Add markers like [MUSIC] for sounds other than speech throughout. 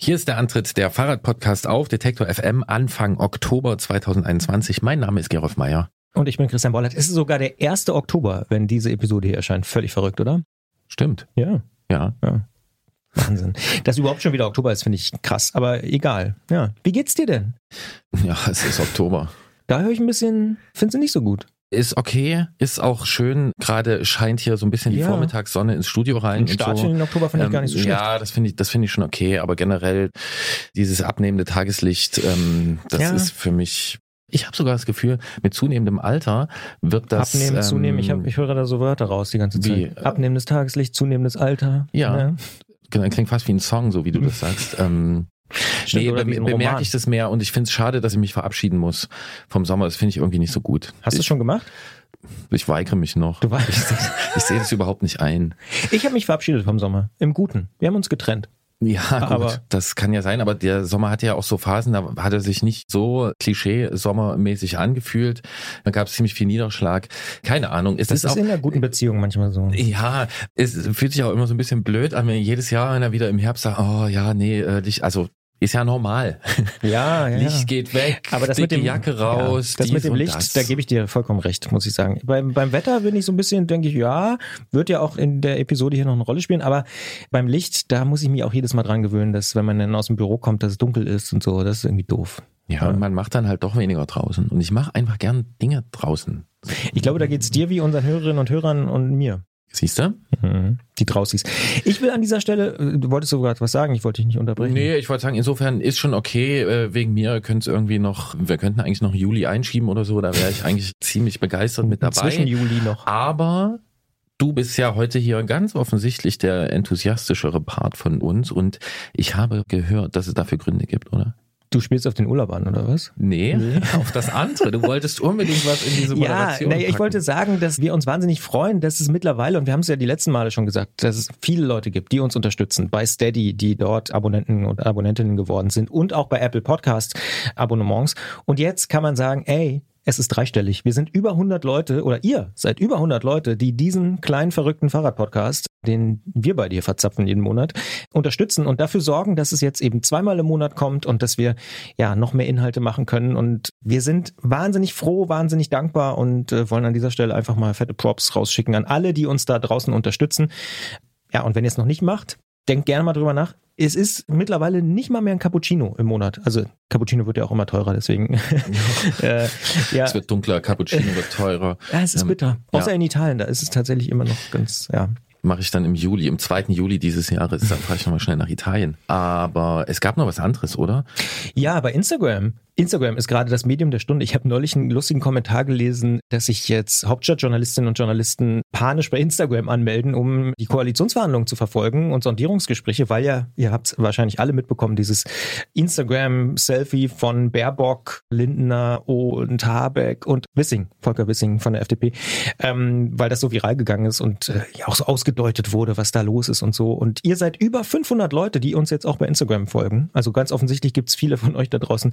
Hier ist der Antritt der Fahrradpodcast auf Detektor FM Anfang Oktober 2021. Mein Name ist Gerolf Meyer. Und ich bin Christian Bollert. Es ist sogar der 1. Oktober, wenn diese Episode hier erscheint. Völlig verrückt, oder? Stimmt. Ja. Ja. ja. Wahnsinn. Dass überhaupt schon wieder Oktober ist, finde ich krass. Aber egal. Ja. Wie geht's dir denn? Ja, es ist Oktober. Da höre ich ein bisschen, finde sie nicht so gut. Ist okay, ist auch schön. Gerade scheint hier so ein bisschen die Ja. Vormittagssonne ins Studio rein. Ein und Startchen so. in Oktober finde ich Ähm, gar nicht so schlecht. Ja, das finde ich, das finde ich schon okay. Aber generell dieses abnehmende Tageslicht, ähm, das Ja. ist für mich. Ich habe sogar das Gefühl, mit zunehmendem Alter wird das Abnehmen, ähm, zunehmen. Ich, hab, ich höre da so Wörter raus die ganze wie, Zeit. äh, Abnehmendes Tageslicht, zunehmendes Alter. Ja. Genau, klingt fast wie ein Song, so wie du das sagst. Ähm, Stimmt, nee, be bemerke ich das mehr und ich finde es schade, dass ich mich verabschieden muss vom Sommer. Das finde ich irgendwie nicht so gut. Hast du es schon gemacht? Ich weigere mich noch. Du weißt. Ich, ich sehe das überhaupt nicht ein. Ich habe mich verabschiedet vom Sommer. Im Guten. Wir haben uns getrennt. Ja, gut, Aber- das kann ja sein, aber der Sommer hatte ja auch so Phasen, da hat er sich nicht so Klischee-sommermäßig angefühlt. Da gab es ziemlich viel Niederschlag. Keine Ahnung. Es Das ist, ist auch, in einer guten Beziehung manchmal so. ja, es fühlt sich auch immer so ein bisschen blöd an, wenn jedes Jahr einer wieder im Herbst sagt, oh ja, nee, äh, Licht, also ist ja normal. Ja, ja. Licht ja. geht weg, Aber das mit dem Jacke raus. ja, das mit dem Licht, das. da gebe ich dir vollkommen recht, muss ich sagen. Beim, beim Wetter bin ich so ein bisschen, denke ich, ja, wird ja auch in der Episode hier noch eine Rolle spielen, aber beim Licht, da muss ich mich auch jedes Mal dran gewöhnen, dass wenn man dann aus dem Büro kommt, dass es dunkel ist und so, das ist irgendwie doof. Ja, und man macht dann halt doch weniger draußen. Und ich mache einfach gern Dinge draußen. Ich glaube, da geht's dir wie unseren Hörerinnen und Hörern und mir. Siehst du? Mhm. Die Draußis. Ich will an dieser Stelle, äh, du wolltest sogar was sagen, ich wollte dich nicht unterbrechen. Nee, ich wollte sagen, insofern ist schon okay. Äh, wegen mir könnte es irgendwie noch, wir könnten eigentlich noch Juli einschieben oder so. Da wäre ich eigentlich [LAUGHS] ziemlich begeistert mit Zwischen dabei. Juli noch. Aber du bist ja heute hier ganz offensichtlich der enthusiastischere Part von uns. Und ich habe gehört, dass es dafür Gründe gibt, oder? Du spielst auf den Urlaub an, oder was? Nee, Nee. [LAUGHS] auf das andere. Du wolltest unbedingt was in diese [LAUGHS] Ja, Moderation naja, ich wollte sagen, dass wir uns wahnsinnig freuen, dass es mittlerweile, und wir haben es ja die letzten Male schon gesagt, dass es viele Leute gibt, die uns unterstützen. Bei Steady, die dort Abonnenten und Abonnentinnen geworden sind und auch bei Apple Podcast Abonnements. Und jetzt kann man sagen, ey, es ist dreistellig. Wir sind über 100 Leute oder ihr seid über 100 Leute, die diesen kleinen verrückten Fahrradpodcast, den wir bei dir verzapfen jeden Monat, unterstützen und dafür sorgen, dass es jetzt eben zweimal im Monat kommt und dass wir ja noch mehr Inhalte machen können. Und wir sind wahnsinnig froh, wahnsinnig dankbar und äh, wollen an dieser Stelle einfach mal fette Props rausschicken an alle, die uns da draußen unterstützen. Ja, und wenn ihr es noch nicht macht, denkt gerne mal drüber nach. Es ist mittlerweile nicht mal mehr ein Cappuccino im Monat. Also Cappuccino wird ja auch immer teurer, deswegen. [LAUGHS] äh, ja, Es wird dunkler, Cappuccino wird teurer. [LAUGHS] ja, es ist ähm, bitter. Außer ja. in Italien, da ist es tatsächlich immer noch ganz, ja. mache ich dann im Juli, im 2. Juli dieses Jahres, dann fahre ich nochmal schnell nach Italien. Aber es gab noch was anderes, oder? Ja, bei Instagram. Instagram ist gerade das Medium der Stunde. Ich habe neulich einen lustigen Kommentar gelesen, dass sich jetzt Hauptstadtjournalistinnen und Journalisten panisch bei Instagram anmelden, um die Koalitionsverhandlungen zu verfolgen und Sondierungsgespräche, weil ja, ihr habt wahrscheinlich alle mitbekommen, dieses Instagram-Selfie von Baerbock, Lindner und Habeck und Wissing, Volker Wissing von der FDP, ähm, weil das so viral gegangen ist und äh, ja auch so ausgedeutet wurde, was da los ist und so. Und ihr seid über 500 Leute, die uns jetzt auch bei Instagram folgen. Also ganz offensichtlich gibt's viele von euch da draußen,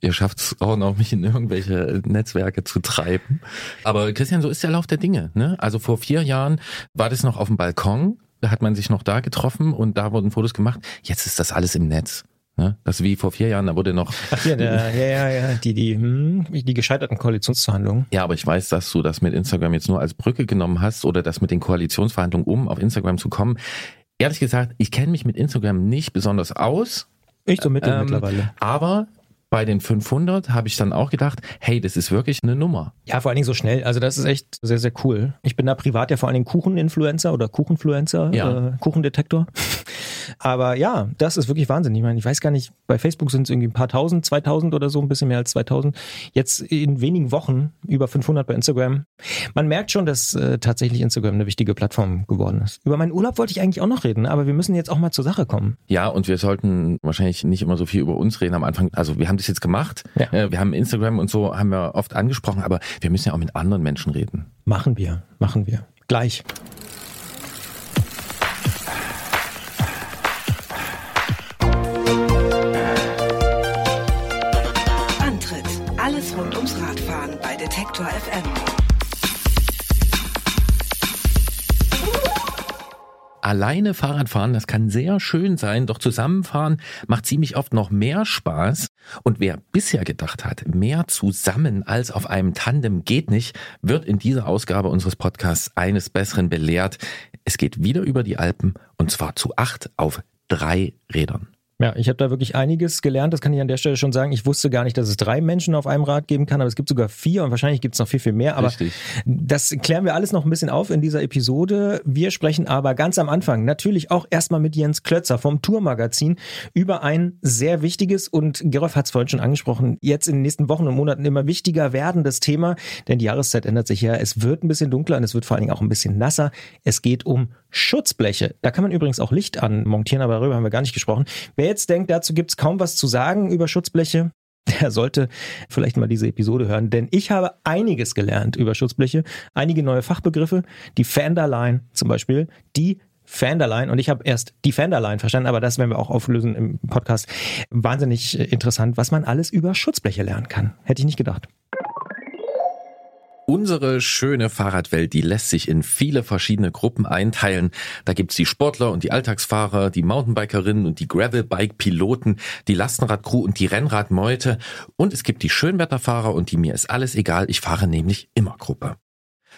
Ihr schafft es auch noch, mich in irgendwelche Netzwerke zu treiben. Aber Christian, so ist der Lauf der Dinge. Ne? Also vor vier Jahren war das noch auf dem Balkon, da hat man sich noch da getroffen und da wurden Fotos gemacht. Jetzt ist das alles im Netz. Ne? Das wie vor vier Jahren, da wurde noch. Ach ja, der, ja, ja, ja, die, die, hm, die gescheiterten Koalitionsverhandlungen. Ja, aber ich weiß, dass du das mit Instagram jetzt nur als Brücke genommen hast oder das mit den Koalitionsverhandlungen, um auf Instagram zu kommen. Ehrlich gesagt, ich kenne mich mit Instagram nicht besonders aus. Ich so mittel Ähm, mittlerweile. Aber bei den 500 habe ich dann auch gedacht, hey, das ist wirklich eine Nummer. Ja, vor allen Dingen so schnell. Also das ist echt sehr, sehr cool. Ich bin da privat ja vor allen Dingen Kucheninfluencer oder Kuchenfluencer, Ja. äh, Kuchendetektor. Aber ja, das ist wirklich Wahnsinn. Ich meine, ich weiß gar nicht, bei Facebook sind es irgendwie ein paar tausend, 2000 oder so, ein bisschen mehr als 2000. Jetzt in wenigen Wochen über 500 bei Instagram. Man merkt schon, dass äh, tatsächlich Instagram eine wichtige Plattform geworden ist. Über meinen Urlaub wollte ich eigentlich auch noch reden, aber wir müssen jetzt auch mal zur Sache kommen. Ja, und wir sollten wahrscheinlich nicht immer so viel über uns reden am Anfang. Also wir haben das jetzt gemacht. Ja. Äh, Wir haben Instagram und so haben wir oft angesprochen, aber wir müssen ja auch mit anderen Menschen reden. Machen wir, machen wir. Gleich. Antritt: Alles rund ums Radfahren bei Detektor FM. Alleine Fahrradfahren, das kann sehr schön sein, doch zusammenfahren macht ziemlich oft noch mehr Spaß. Und wer bisher gedacht hat, mehr zusammen als auf einem Tandem geht nicht, wird in dieser Ausgabe unseres Podcasts eines Besseren belehrt. Es geht wieder über die Alpen und zwar zu acht auf drei Rädern. Ja, ich habe da wirklich einiges gelernt. Das kann ich an der Stelle schon sagen. Ich wusste gar nicht, dass es drei Menschen auf einem Rad geben kann, aber es gibt sogar vier und wahrscheinlich gibt es noch viel, viel mehr. Aber Richtig. das klären wir alles noch ein bisschen auf in dieser Episode. Wir sprechen aber ganz am Anfang natürlich auch erstmal mit Jens Klötzer vom Tourmagazin über ein sehr wichtiges und Gerolf hat es vorhin schon angesprochen, jetzt in den nächsten Wochen und Monaten immer wichtiger werdendes Thema, denn die Jahreszeit ändert sich ja. Es wird ein bisschen dunkler und es wird vor allen Dingen auch ein bisschen nasser. Es geht um Schutzbleche. Da kann man übrigens auch Licht anmontieren, aber darüber haben wir gar nicht gesprochen. Wer jetzt denkt, dazu gibt's kaum was zu sagen über Schutzbleche, [LAUGHS] der sollte vielleicht mal diese Episode hören, denn ich habe einiges gelernt über Schutzbleche, einige neue Fachbegriffe, die Fenderline zum Beispiel, die Fenderline und ich habe erst die Fenderline verstanden, aber das werden wir auch auflösen im Podcast. Wahnsinnig äh, interessant, was man alles über Schutzbleche lernen kann. Hätte ich nicht gedacht. Unsere schöne Fahrradwelt, die lässt sich in viele verschiedene Gruppen einteilen. Da gibt's die Sportler und die Alltagsfahrer, die Mountainbikerinnen und die Gravelbike-Piloten, die Lastenradcrew und die Rennradmeute. Und es gibt die Schönwetterfahrer und die mir ist alles egal, ich fahre nämlich immer Gruppe.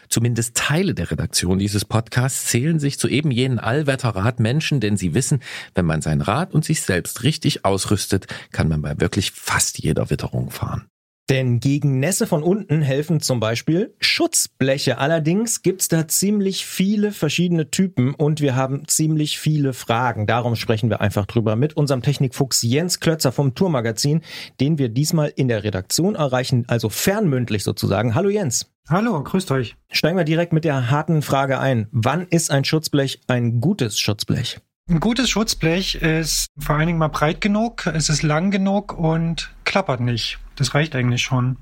Zumindest Teile der Redaktion dieses Podcasts zählen sich zu eben jenen Allwetterradmenschen, denn sie wissen, wenn man sein Rad und sich selbst richtig ausrüstet, kann man bei wirklich fast jeder Witterung fahren. Denn gegen Nässe von unten helfen zum Beispiel Schutzbleche. Allerdings gibt's da ziemlich viele verschiedene Typen und wir haben ziemlich viele Fragen. Darum sprechen wir einfach drüber mit unserem Technikfuchs Jens Klötzer vom Tourmagazin, den wir diesmal in der Redaktion erreichen, also fernmündlich sozusagen. Hallo Jens. Hallo, grüßt euch. Steigen wir direkt mit der harten Frage ein. Wann ist ein Schutzblech ein gutes Schutzblech? Ein gutes Schutzblech ist vor allen Dingen mal breit genug, es ist lang genug und klappert nicht. Das reicht eigentlich schon.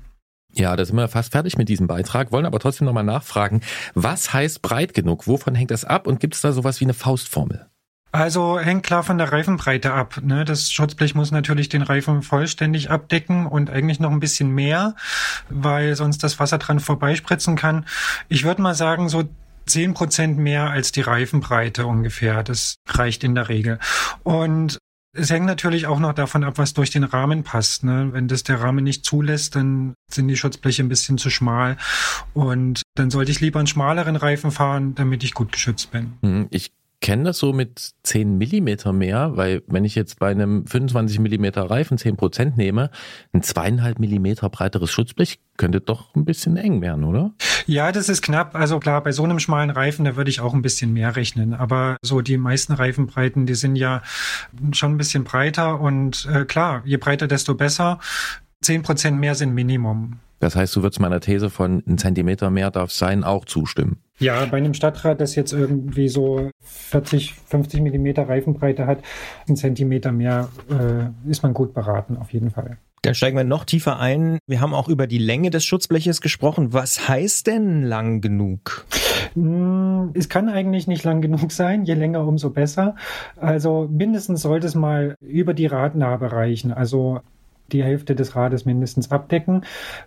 Ja, da sind wir fast fertig mit diesem Beitrag, wollen aber trotzdem nochmal nachfragen, was heißt breit genug? Wovon hängt das ab und gibt es da sowas wie eine Faustformel? Also hängt klar von der Reifenbreite ab. Ne? Das Schutzblech muss natürlich den Reifen vollständig abdecken und eigentlich noch ein bisschen mehr, weil sonst das Wasser dran vorbeispritzen kann. Ich würde mal sagen, so 10 Prozent mehr als die Reifenbreite ungefähr. Das reicht in der Regel. Und es hängt natürlich auch noch davon ab, was durch den Rahmen passt. Ne? Wenn das der Rahmen nicht zulässt, dann sind die Schutzbleche ein bisschen zu schmal. Und dann sollte ich lieber einen schmaleren Reifen fahren, damit ich gut geschützt bin. Hm, Ich kenne das so mit 10 Millimeter mehr, weil wenn ich jetzt bei einem 25 Millimeter Reifen 10 Prozent nehme, ein zweieinhalb Millimeter breiteres Schutzblech könnte doch ein bisschen eng werden, oder? Ja, das ist knapp. Also klar, bei so einem schmalen Reifen, da würde ich auch ein bisschen mehr rechnen. Aber so die meisten Reifenbreiten, die sind ja schon ein bisschen breiter. Und äh, klar, je breiter, desto besser. Zehn Prozent mehr sind Minimum. Das heißt, du würdest meiner These von ein Zentimeter mehr darf sein auch zustimmen. Ja, bei einem Stadtrad, das jetzt irgendwie so 40, 50 Millimeter Reifenbreite hat, ein Zentimeter mehr, äh, ist man gut beraten, auf jeden Fall. Dann steigen wir noch tiefer ein. Wir haben auch über die Länge des Schutzbleches gesprochen. Was heißt denn lang genug? Mm, Es kann eigentlich nicht lang genug sein, je länger, umso besser. Also mindestens sollte es mal über die Radnabe reichen, also die Hälfte des Rades mindestens abdecken.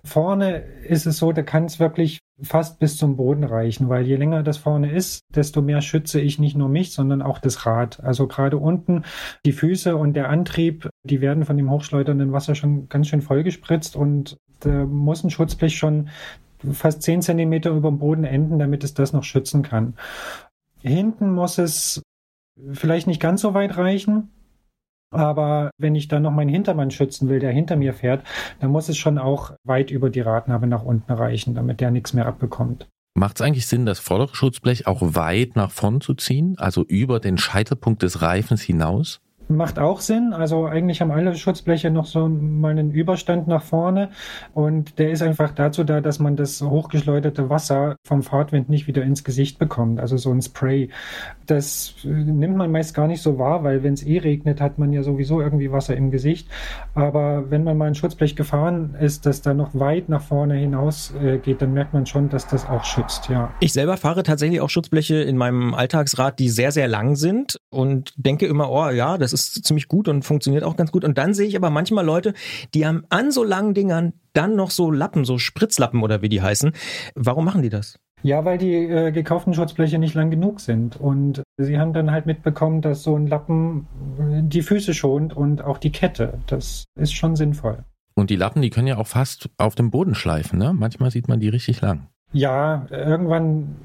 Vorne ist es so, da kann es wirklich fast bis zum Boden reichen, weil je länger das vorne ist, desto mehr schütze ich nicht nur mich, sondern auch das Rad. Also gerade unten die Füße und der Antrieb, die werden von dem hochschleudernden Wasser schon ganz schön vollgespritzt und da muss ein Schutzblech schon fast 10 Zentimeter über dem Boden enden, damit es das noch schützen kann. Hinten muss es vielleicht nicht ganz so weit reichen. Aber wenn ich dann noch meinen Hintermann schützen will, der hinter mir fährt, dann muss es schon auch weit über die Radnabe nach unten reichen, damit der nichts mehr abbekommt. Macht es eigentlich Sinn, das vordere Schutzblech auch weit nach vorn zu ziehen, also über den Scheitelpunkt des Reifens hinaus? Macht auch Sinn. Also eigentlich haben alle Schutzbleche noch so mal einen Überstand nach vorne und der ist einfach dazu da, dass man das hochgeschleuderte Wasser vom Fahrtwind nicht wieder ins Gesicht bekommt. Also so ein Spray. Das nimmt man meist gar nicht so wahr, weil wenn es eh regnet, hat man ja sowieso irgendwie Wasser im Gesicht. Aber wenn man mal ein Schutzblech gefahren ist, das da noch weit nach vorne hinaus äh, geht, dann merkt man schon, dass das auch schützt. Ja. Ich selber fahre tatsächlich auch Schutzbleche in meinem Alltagsrad, die sehr sehr lang sind und denke immer, oh ja, das ist ziemlich gut und funktioniert auch ganz gut. Und dann sehe ich aber manchmal Leute, die haben an so langen Dingern dann noch so Lappen, so Spritzlappen oder wie die heißen. Warum machen die das? Ja, weil die äh, gekauften Schutzbleche nicht lang genug sind. Und sie haben dann halt mitbekommen, dass so ein Lappen äh, die Füße schont und auch die Kette. Das ist schon sinnvoll. Und die Lappen, die können ja auch fast auf dem Boden schleifen, ne? Manchmal sieht man die richtig lang. Ja, irgendwann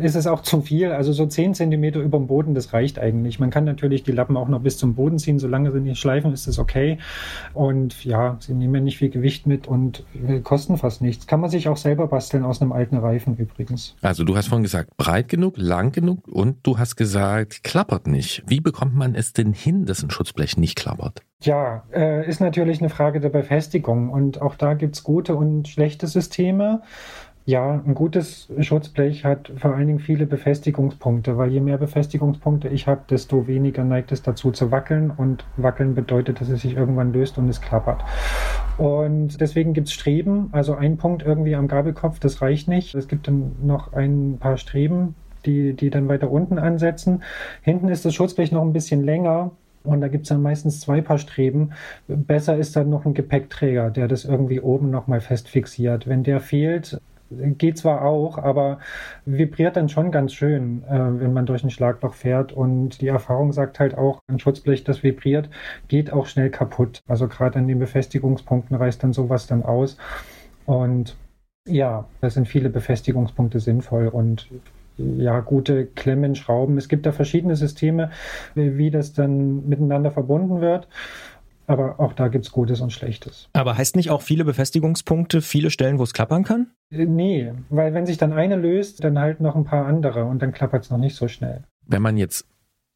ist es auch zu viel. Also so 10 Zentimeter über dem Boden, das reicht eigentlich. Man kann natürlich die Lappen auch noch bis zum Boden ziehen. Solange sie nicht schleifen, ist das okay. Und ja, sie nehmen nicht viel Gewicht mit und kosten fast nichts. Kann man sich auch selber basteln aus einem alten Reifen übrigens. Also du hast vorhin gesagt, breit genug, lang genug und du hast gesagt, klappert nicht. Wie bekommt man es denn hin, dass ein Schutzblech nicht klappert? Ja, äh, ist natürlich eine Frage der Befestigung. Und auch da gibt's gute und schlechte Systeme. Ja, ein gutes Schutzblech hat vor allen Dingen viele Befestigungspunkte, weil je mehr Befestigungspunkte ich habe, desto weniger neigt es dazu zu wackeln und wackeln bedeutet, dass es sich irgendwann löst und es klappert. Und deswegen gibt es Streben, also ein Punkt irgendwie am Gabelkopf, das reicht nicht. Es gibt dann noch ein paar Streben, die, die dann weiter unten ansetzen. Hinten ist das Schutzblech noch ein bisschen länger, und da gibt es dann meistens zwei Paar Streben. Besser ist dann noch ein Gepäckträger, der das irgendwie oben nochmal fest fixiert. Wenn der fehlt, geht zwar auch, aber vibriert dann schon ganz schön, äh, wenn man durch ein Schlagloch fährt. Und die Erfahrung sagt halt auch, ein Schutzblech, das vibriert, geht auch schnell kaputt. Also gerade an den Befestigungspunkten reißt dann sowas dann aus. Und ja, da sind viele Befestigungspunkte sinnvoll und ja, gute Klemmen, Schrauben. Es gibt da verschiedene Systeme, wie das dann miteinander verbunden wird. Aber auch da gibt es Gutes und Schlechtes. Aber heißt nicht auch viele Befestigungspunkte, viele Stellen, wo es klappern kann? Äh, nee, weil wenn sich dann eine löst, dann halt noch ein paar andere und dann klappert es noch nicht so schnell. Wenn man jetzt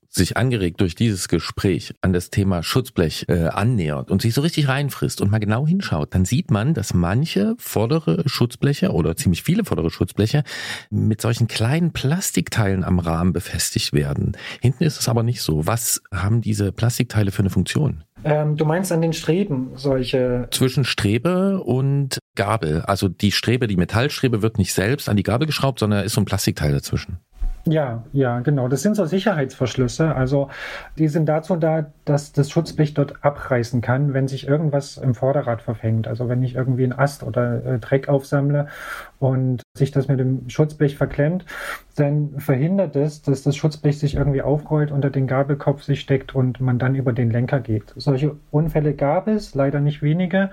sich angeregt durch dieses Gespräch an das Thema Schutzblech äh, annähert und sich so richtig reinfrisst und mal genau hinschaut, dann sieht man, dass manche vordere Schutzbleche oder ziemlich viele vordere Schutzbleche mit solchen kleinen Plastikteilen am Rahmen befestigt werden. Hinten ist es aber nicht so. Was haben diese Plastikteile für eine Funktion? Ähm, du meinst an den Streben solche. Zwischen Strebe und Gabel. Also die Strebe, die Metallstrebe wird nicht selbst an die Gabel geschraubt, sondern ist so ein Plastikteil dazwischen. Ja, ja, genau. Das sind so Sicherheitsverschlüsse. Also die sind dazu da, dass das Schutzblech dort abreißen kann, wenn sich irgendwas im Vorderrad verfängt. Also wenn ich irgendwie einen Ast oder äh, Dreck aufsammle und sich das mit dem Schutzblech verklemmt, dann verhindert es, dass das Schutzblech sich irgendwie aufrollt, unter den Gabelkopf sich steckt und man dann über den Lenker geht. Solche Unfälle gab es, leider nicht wenige.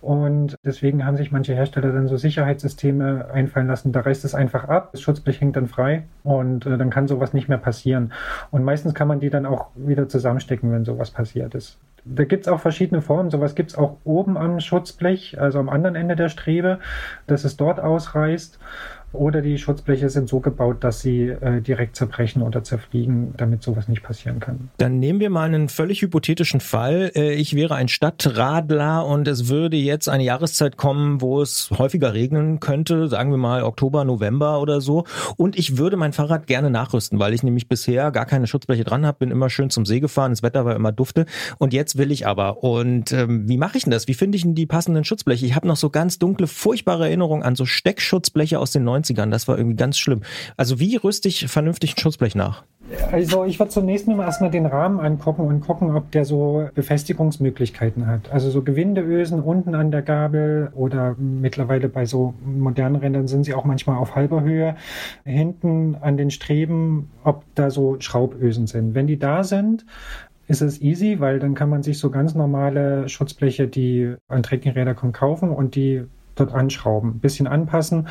Und deswegen haben sich manche Hersteller dann so Sicherheitssysteme einfallen lassen. Da reißt es einfach ab, das Schutzblech hängt dann frei und äh, dann kann sowas nicht mehr passieren. Und meistens kann man die dann auch wieder zusammenstecken, wenn sowas passiert ist. Da gibt es auch verschiedene Formen. Sowas gibt es auch oben am Schutzblech, also am anderen Ende der Strebe, dass es dort ausreißt. Oder die Schutzbleche sind so gebaut, dass sie äh, direkt zerbrechen oder zerfliegen, damit sowas nicht passieren kann. Dann nehmen wir mal einen völlig hypothetischen Fall. Äh, ich wäre ein Stadtradler und es würde jetzt eine Jahreszeit kommen, wo es häufiger regnen könnte, sagen wir mal Oktober, November oder so. Und ich würde mein Fahrrad gerne nachrüsten, weil ich nämlich bisher gar keine Schutzbleche dran habe, bin immer schön zum See gefahren, das Wetter war immer dufte. Und jetzt will ich aber. Und ähm, wie mache ich denn das? Wie finde ich denn die passenden Schutzbleche? Ich habe noch so ganz dunkle, furchtbare Erinnerungen an so Steckschutzbleche aus den 90 90ern. Das war irgendwie ganz schlimm. Also wie rüste ich vernünftig ein Schutzblech nach? Also ich würde zunächst mal erstmal den Rahmen angucken und gucken, ob der so Befestigungsmöglichkeiten hat. Also so Gewindeösen unten an der Gabel oder mittlerweile bei so modernen Rändern sind sie auch manchmal auf halber Höhe. Hinten an den Streben, ob da so Schraubösen sind. Wenn die da sind, ist es easy, weil dann kann man sich so ganz normale Schutzbleche, die an Trekkingräder kommen, kaufen und die dort anschrauben, ein bisschen anpassen,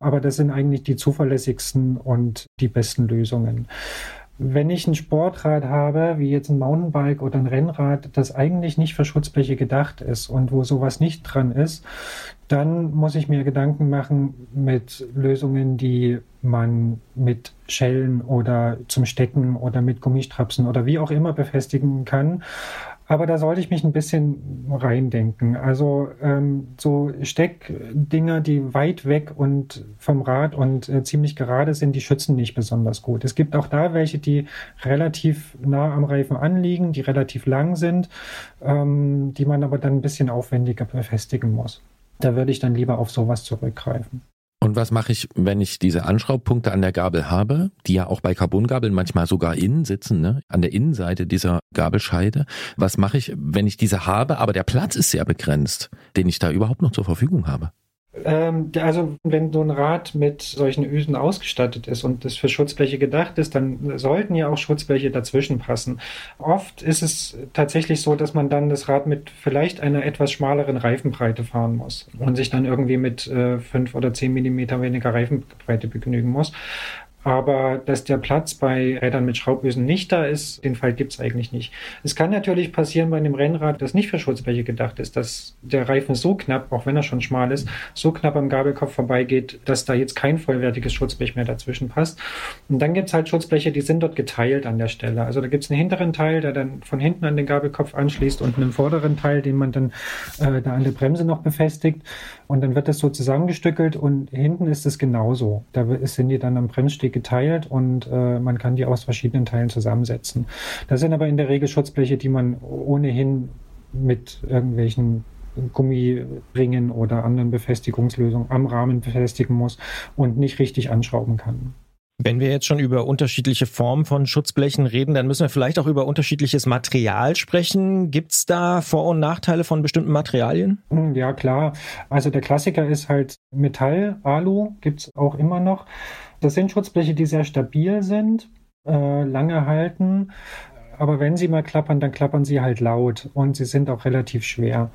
aber das sind eigentlich die zuverlässigsten und die besten Lösungen. wenn ich ein Sportrad habe, wie jetzt ein Mountainbike oder ein Rennrad, das eigentlich nicht für Schutzbleche gedacht ist und wo sowas nicht dran ist, dann muss ich mir Gedanken machen mit Lösungen, die man mit Schellen oder zum Stecken oder mit Gummistrapsen oder wie auch immer befestigen kann. Aber da sollte ich mich ein bisschen reindenken. Also ähm, so Steckdinger, die weit weg und vom Rad und äh, ziemlich gerade sind, die schützen nicht besonders gut. Es gibt auch da welche, die relativ nah am Reifen anliegen, die relativ lang sind, ähm, die man aber dann ein bisschen aufwendiger befestigen muss. Da würde ich dann lieber auf sowas zurückgreifen. Und was mache ich, wenn ich diese Anschraubpunkte an der Gabel habe, die ja auch bei Carbongabeln manchmal sogar innen sitzen, ne? an der Innenseite dieser Gabelscheide? Was mache ich, wenn ich diese habe, aber der Platz ist sehr begrenzt, den ich da überhaupt noch zur Verfügung habe? Ähm, also wenn so ein Rad mit solchen Ösen ausgestattet ist und das für Schutzbleche gedacht ist, dann sollten ja auch Schutzbleche dazwischen passen. Oft ist es tatsächlich so, dass man dann das Rad mit vielleicht einer etwas schmaleren Reifenbreite fahren muss und sich dann irgendwie mit äh, fünf oder zehn Millimeter weniger Reifenbreite begnügen muss. Aber dass der Platz bei Rädern mit Schraubösen nicht da ist, den Fall gibt es eigentlich nicht. Es kann natürlich passieren bei einem Rennrad, das nicht für Schutzbleche gedacht ist, dass der Reifen so knapp, auch wenn er schon schmal ist, so knapp am Gabelkopf vorbeigeht, dass da jetzt kein vollwertiges Schutzblech mehr dazwischen passt. Und dann gibt es halt Schutzbleche, die sind dort geteilt an der Stelle. Also da gibt es einen hinteren Teil, der dann von hinten an den Gabelkopf anschließt und einen vorderen Teil, den man dann äh, da an der Bremse noch befestigt. Und dann wird das so zusammengestückelt und hinten ist es genauso. Da sind die dann am Bremssteg geteilt und äh, man kann die aus verschiedenen Teilen zusammensetzen. Das sind aber in der Regel Schutzbleche, die man ohnehin mit irgendwelchen Gummiringen oder anderen Befestigungslösungen am Rahmen befestigen muss und nicht richtig anschrauben kann. Wenn wir jetzt schon über unterschiedliche Formen von Schutzblechen reden, dann müssen wir vielleicht auch über unterschiedliches Material sprechen. Gibt es da Vor- und Nachteile von bestimmten Materialien? Hm, ja, klar. Also der Klassiker ist halt Metall, Alu gibt es auch immer noch. Das sind Schutzbleche, die sehr stabil sind, äh, lange halten. Aber wenn sie mal klappern, dann klappern sie halt laut und sie sind auch relativ schwer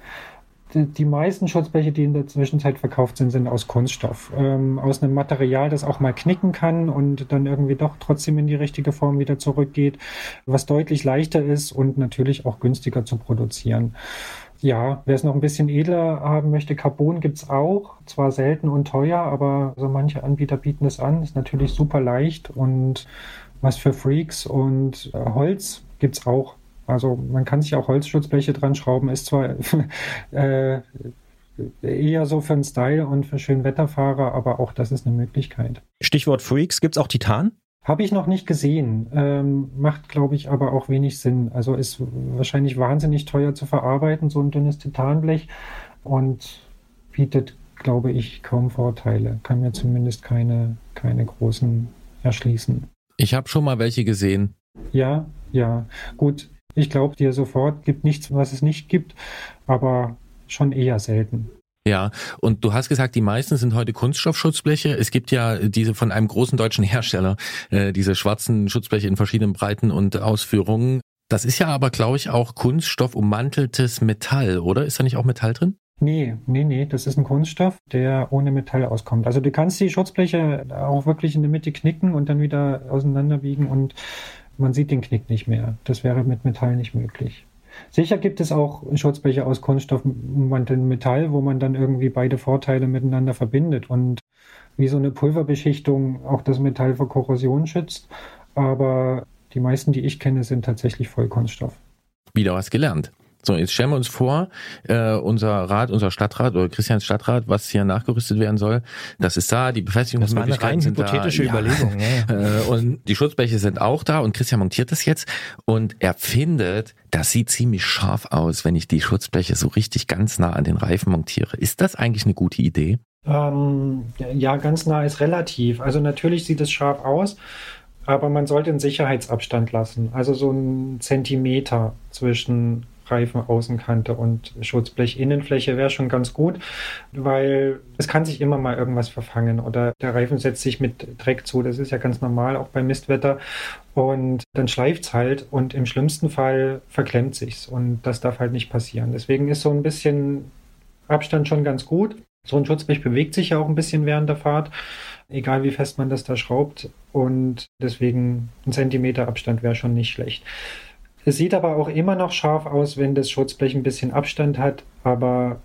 die meisten Schutzbleche, die in der Zwischenzeit verkauft sind, sind aus Kunststoff. Ähm, aus einem Material, das auch mal knicken kann und dann irgendwie doch trotzdem in die richtige Form wieder zurückgeht, was deutlich leichter ist und natürlich auch günstiger zu produzieren. Ja, wer es noch ein bisschen edler haben möchte, Carbon gibt's auch. Zwar selten und teuer, aber so manche Anbieter bieten es an. Ist natürlich super leicht und was für Freaks und äh, Holz gibt's auch. Also man kann sich auch Holzschutzbleche dran schrauben, ist zwar [LAUGHS] äh, eher so für den Style und für Schönwetterfahrer, aber auch das ist eine Möglichkeit. Stichwort Freaks, gibt es auch Titan? Habe ich noch nicht gesehen. Ähm, macht, glaube ich, aber auch wenig Sinn. Also ist wahrscheinlich wahnsinnig teuer zu verarbeiten, so ein dünnes Titanblech und bietet, glaube ich, kaum Vorteile. Kann mir zumindest keine, keine großen erschließen. Ich habe schon mal welche gesehen. Ja, ja. Gut, ich glaube dir sofort, gibt nichts, was es nicht gibt, aber schon eher selten. Ja, und du hast gesagt, die meisten sind heute Kunststoffschutzbleche. Es gibt ja diese von einem großen deutschen Hersteller, äh, diese schwarzen Schutzbleche in verschiedenen Breiten und Ausführungen. Das ist ja aber, glaube ich, auch Kunststoff ummanteltes Metall, oder? Ist da nicht auch Metall drin? Nee, nee, nee, das ist ein Kunststoff, der ohne Metall auskommt. Also du kannst die Schutzbleche auch wirklich in der Mitte knicken und dann wieder auseinanderbiegen und man sieht den Knick nicht mehr. Das wäre mit Metall nicht möglich. Sicher gibt es auch Schutzbleche aus Kunststoff und Metall, wo man dann irgendwie beide Vorteile miteinander verbindet und wie so eine Pulverbeschichtung auch das Metall vor Korrosion schützt. Aber die meisten, die ich kenne, sind tatsächlich Vollkunststoff. Wieder was gelernt. So, jetzt stellen wir uns vor, äh, unser Rat, unser Stadtrat oder Christians Stadtrat, was hier nachgerüstet werden soll, das ist da, die Befestigungsmöglichkeiten sind hypothetische da. Überlegung. Ja. Äh, und die Schutzbleche sind auch da und Christian montiert das jetzt und er findet, das sieht ziemlich scharf aus, wenn ich die Schutzbleche so richtig ganz nah an den Reifen montiere. Ist das eigentlich eine gute Idee? Ähm, ja, ganz nah ist relativ. Also natürlich sieht es scharf aus, aber man sollte einen Sicherheitsabstand lassen. Also so einen Zentimeter zwischen Reifenaußenkante und Schutzblechinnenfläche wäre schon ganz gut, weil es kann sich immer mal irgendwas verfangen oder der Reifen setzt sich mit Dreck zu. Das ist ja ganz normal, auch bei Mistwetter. Und dann schleift es halt und im schlimmsten Fall verklemmt sich's und das darf halt nicht passieren. Deswegen ist so ein bisschen Abstand schon ganz gut. So ein Schutzblech bewegt sich ja auch ein bisschen während der Fahrt, egal wie fest man das da schraubt. und deswegen ein Zentimeter Abstand wäre schon nicht schlecht. Es sieht aber auch immer noch scharf aus, wenn das Schutzblech ein bisschen Abstand hat, aber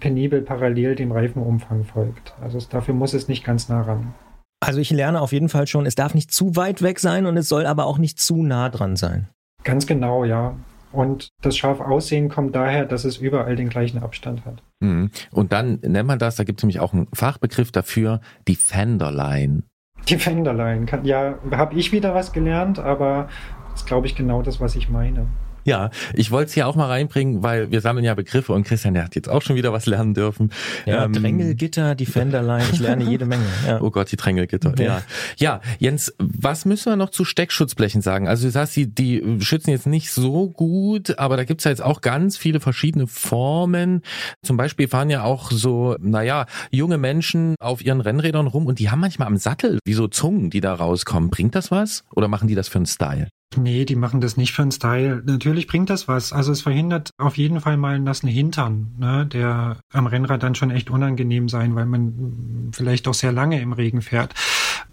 penibel parallel dem Reifenumfang folgt. Also dafür muss es nicht ganz nah ran. Also ich lerne auf jeden Fall schon, es darf nicht zu weit weg sein und es soll aber auch nicht zu nah dran sein. Ganz genau, ja. Und das scharf Aussehen kommt daher, dass es überall den gleichen Abstand hat. Mhm. Und dann nennt man das, da gibt es nämlich auch einen Fachbegriff dafür, die Fenderline. Die Fenderline. Ja, habe ich wieder was gelernt, aber das ist, glaube ich, genau das, was ich meine. Ja, ich wollte es hier auch mal reinbringen, weil wir sammeln ja Begriffe und Christian, der hat jetzt auch schon wieder was lernen dürfen. Ja, ähm, Drängelgitter, Defenderline, ich lerne jede Menge. Ja. [LAUGHS] Oh Gott, die Drängelgitter. Ja. ja, Jens, was müssen wir noch zu Steckschutzblechen sagen? Also du sagst, die, die schützen jetzt nicht so gut, aber da gibt's ja jetzt auch ganz viele verschiedene Formen. Zum Beispiel fahren ja auch so, naja, junge Menschen auf ihren Rennrädern rum und die haben manchmal am Sattel wie so Zungen, die da rauskommen. Bringt das was? Oder machen die das für einen Style? Nee, die machen das nicht für einen Style. Natürlich bringt das was. Also es verhindert auf jeden Fall mal einen nassen Hintern, ne, der am Rennrad dann schon echt unangenehm sein, weil man vielleicht auch sehr lange im Regen fährt.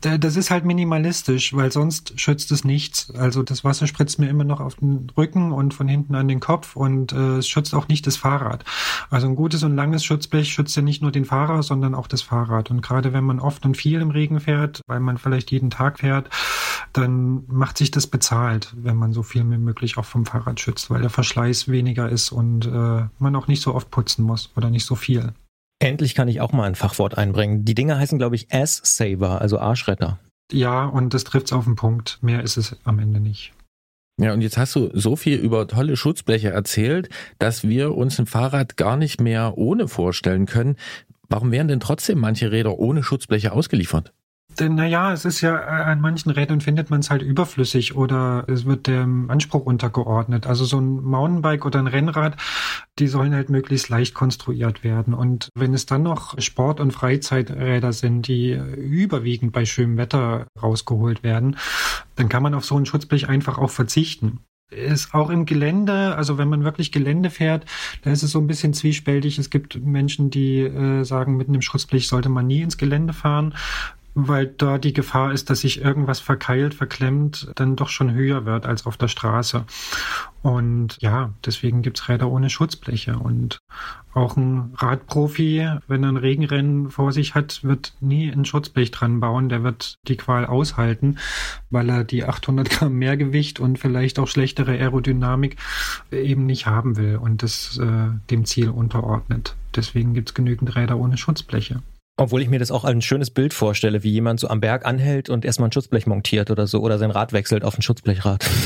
Das ist halt minimalistisch, weil sonst schützt es nichts. Also das Wasser spritzt mir immer noch auf den Rücken und von hinten an den Kopf und äh, es schützt auch nicht das Fahrrad. Also ein gutes und langes Schutzblech schützt ja nicht nur den Fahrer, sondern auch das Fahrrad. Und gerade wenn man oft und viel im Regen fährt, weil man vielleicht jeden Tag fährt, dann macht sich das bezahlt, wenn man so viel wie möglich auch vom Fahrrad schützt, weil der Verschleiß weniger ist und äh, man auch nicht so oft putzen muss oder nicht so viel. Endlich kann ich auch mal ein Fachwort einbringen. Die Dinger heißen, glaube ich, Ass-Saver, also Arschretter. Ja, und das trifft's auf den Punkt. Mehr ist es am Ende nicht. Ja, und jetzt hast du so viel über tolle Schutzbleche erzählt, dass wir uns ein Fahrrad gar nicht mehr ohne vorstellen können. Warum werden denn trotzdem manche Räder ohne Schutzbleche ausgeliefert? Denn naja, es ist ja äh, an manchen Rädern findet man es halt überflüssig oder es wird dem Anspruch untergeordnet. Also so ein Mountainbike oder ein Rennrad, die sollen halt möglichst leicht konstruiert werden. Und wenn es dann noch Sport- und Freizeiträder sind, die überwiegend bei schönem Wetter rausgeholt werden, dann kann man auf so ein Schutzblech einfach auch verzichten ist auch im Gelände, also wenn man wirklich Gelände fährt, da ist es so ein bisschen zwiespältig. Es gibt Menschen, die äh, sagen, mit einem Schutzblech sollte man nie ins Gelände fahren weil da die Gefahr ist, dass sich irgendwas verkeilt, verklemmt, dann doch schon höher wird als auf der Straße. Und ja, deswegen gibt's Räder ohne Schutzbleche. Und auch ein Radprofi, wenn er ein Regenrennen vor sich hat, wird nie ein Schutzblech dran bauen. Der wird die Qual aushalten, weil er die 800 Gramm Mehrgewicht und vielleicht auch schlechtere Aerodynamik eben nicht haben will und das äh, dem Ziel unterordnet. Deswegen gibt's genügend Räder ohne Schutzbleche. Obwohl ich mir das auch ein schönes Bild vorstelle, wie jemand so am Berg anhält und erstmal ein Schutzblech montiert oder so oder sein Rad wechselt auf ein Schutzblechrad. [LAUGHS]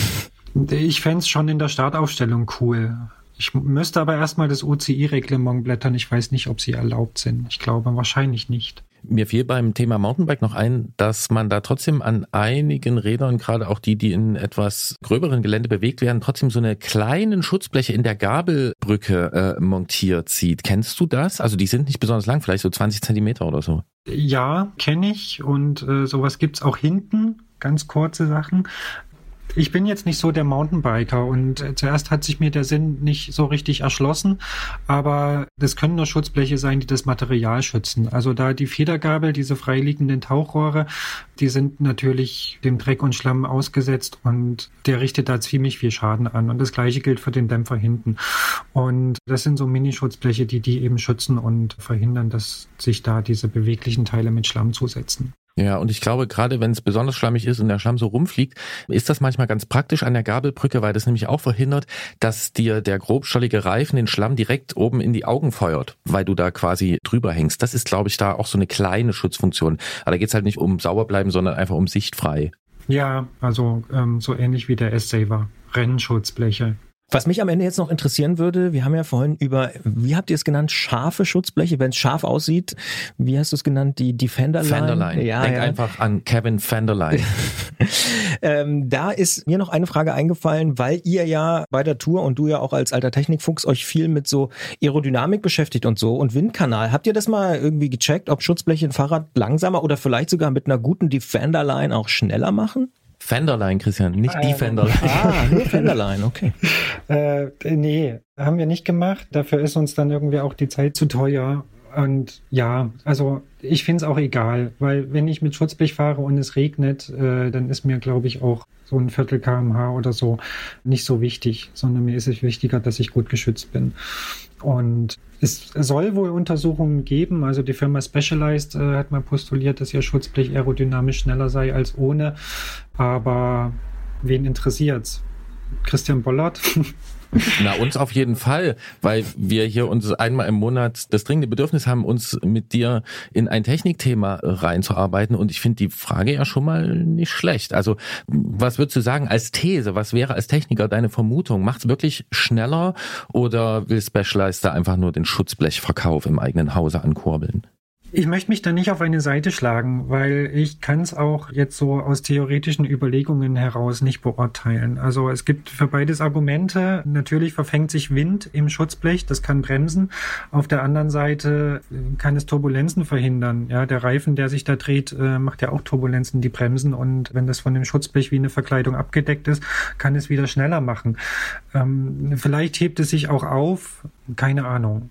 Ich fände es schon in der Startaufstellung cool. Ich müsste aber erstmal das OCI-Reglement blättern. Ich weiß nicht, ob sie erlaubt sind. Ich glaube wahrscheinlich nicht. Mir fiel beim Thema Mountainbike noch ein, dass man da trotzdem an einigen Rädern, gerade auch die, die in etwas gröberen Gelände bewegt werden, trotzdem so eine kleinen Schutzbleche in der Gabelbrücke äh, montiert sieht. Kennst du das? Also die sind nicht besonders lang, vielleicht so 20 Zentimeter oder so. Ja, kenne ich und äh, sowas gibt's auch hinten ganz kurze Sachen. Ich bin jetzt nicht so der Mountainbiker und äh, zuerst hat sich mir der Sinn nicht so richtig erschlossen, aber das können nur Schutzbleche sein, die das Material schützen. Also da die Federgabel, diese freiliegenden Tauchrohre, die sind natürlich dem Dreck und Schlamm ausgesetzt und der richtet da ziemlich viel Schaden an. Und das gleiche gilt für den Dämpfer hinten. Und das sind so Mini-Schutzbleche, die die eben schützen und verhindern, dass sich da diese beweglichen Teile mit Schlamm zusetzen. Ja, und ich glaube, gerade wenn es besonders schlammig ist und der Schlamm so rumfliegt, ist das manchmal ganz praktisch an der Gabelbrücke, weil das nämlich auch verhindert, dass dir der grobstollige Reifen den Schlamm direkt oben in die Augen feuert, weil du da quasi drüber hängst. Das ist, glaube ich, da auch so eine kleine Schutzfunktion. Aber da geht's halt nicht um sauber bleiben, sondern einfach um sichtfrei. Ja, also ähm, so ähnlich wie der S-Saver. Rennschutzbleche. Was mich am Ende jetzt noch interessieren würde, wir haben ja vorhin über, wie habt ihr es genannt, scharfe Schutzbleche, wenn es scharf aussieht, wie hast du es genannt, die Defenderline? Fenderline. Ja, Denk ja. einfach an Kevin Fenderline. [LAUGHS] ähm, da ist mir noch eine Frage eingefallen, weil ihr ja bei der Tour und du ja auch als alter Technikfuchs euch viel mit so Aerodynamik beschäftigt und so und Windkanal. Habt ihr das mal irgendwie gecheckt, ob Schutzbleche ein Fahrrad langsamer oder vielleicht sogar mit einer guten Defenderline auch schneller machen? Fenderline, Christian, nicht die Fenderline. Ah, nur [LAUGHS] Fenderline, okay. äh, nee, haben wir nicht gemacht. Dafür ist uns dann irgendwie auch die Zeit zu teuer. Und ja, also ich finde es auch egal, weil wenn ich mit Schutzblech fahre und es regnet, äh, dann ist mir, glaube ich, auch so ein Viertel kmh oder so nicht so wichtig, sondern mir ist es wichtiger, dass ich gut geschützt bin. Und es soll wohl Untersuchungen geben. Also die Firma Specialized äh, hat mal postuliert, dass ihr Schutzblech aerodynamisch schneller sei als ohne. Aber wen interessiert's? Christian Bollert? [LAUGHS] Na, uns auf jeden Fall, weil wir hier uns einmal im Monat das dringende Bedürfnis haben, uns mit dir in ein Technikthema reinzuarbeiten. Und ich finde die Frage ja schon mal nicht schlecht. Also, was würdest du sagen als These? Was wäre als Techniker deine Vermutung? Macht es wirklich schneller oder will Specialized da einfach nur den Schutzblechverkauf im eigenen Hause ankurbeln? Ich möchte mich da nicht auf eine Seite schlagen, weil ich kann es auch jetzt so aus theoretischen Überlegungen heraus nicht beurteilen. Also es gibt für beides Argumente. Natürlich verfängt sich Wind im Schutzblech, das kann bremsen. Auf der anderen Seite äh, kann es Turbulenzen verhindern. Ja, der Reifen, der sich da dreht, äh, macht ja auch Turbulenzen, die bremsen. Und wenn das von dem Schutzblech wie eine Verkleidung abgedeckt ist, kann es wieder schneller machen. Ähm, vielleicht hebt es sich auch auf, keine Ahnung.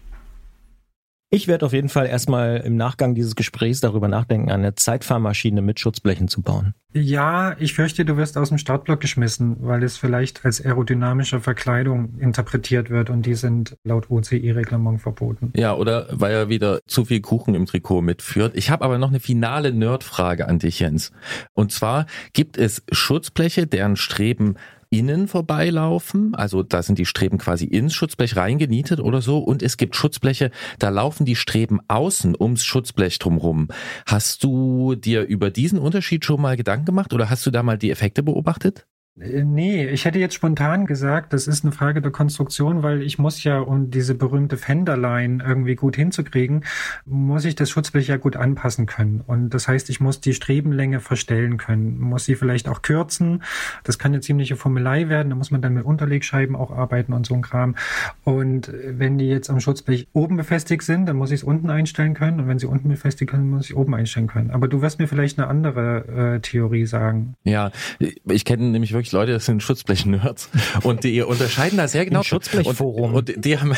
Ich werde auf jeden Fall erstmal im Nachgang dieses Gesprächs darüber nachdenken, eine Zeitfahrmaschine mit Schutzblechen zu bauen. Ja, ich fürchte, du wirst aus dem Startblock geschmissen, weil es vielleicht als aerodynamische Verkleidung interpretiert wird und die sind laut OCI-Reglement verboten. Ja, oder weil er wieder zu viel Kuchen im Trikot mitführt. Ich habe aber noch eine finale Nerdfrage an dich, Jens. Und zwar gibt es Schutzbleche, deren Streben innen vorbeilaufen, also da sind die Streben quasi ins Schutzblech reingenietet oder so und es gibt Schutzbleche, da laufen die Streben außen ums Schutzblech drumrum. Hast du dir über diesen Unterschied schon mal Gedanken gemacht oder hast du da mal die Effekte beobachtet? Äh, nee, ich hätte jetzt spontan gesagt, das ist eine Frage der Konstruktion, weil ich muss ja, um diese berühmte Fenderline irgendwie gut hinzukriegen, muss ich das Schutzblech ja gut anpassen können. Und das heißt, ich muss die Strebenlänge verstellen können, muss sie vielleicht auch kürzen. Das kann eine ziemliche Formelei werden, da muss man dann mit Unterlegscheiben auch arbeiten und so ein Kram. Und wenn die jetzt am Schutzblech oben befestigt sind, dann muss ich es unten einstellen können. Und wenn sie unten befestigt sind, muss ich oben einstellen können. Aber du wirst mir vielleicht eine andere äh, Theorie sagen. Ja, ich kenne nämlich wirklich wirklich Leute, das sind Schutzblech-Nerds und die unterscheiden das sehr genau. Schutzblechforum. Und, und die haben,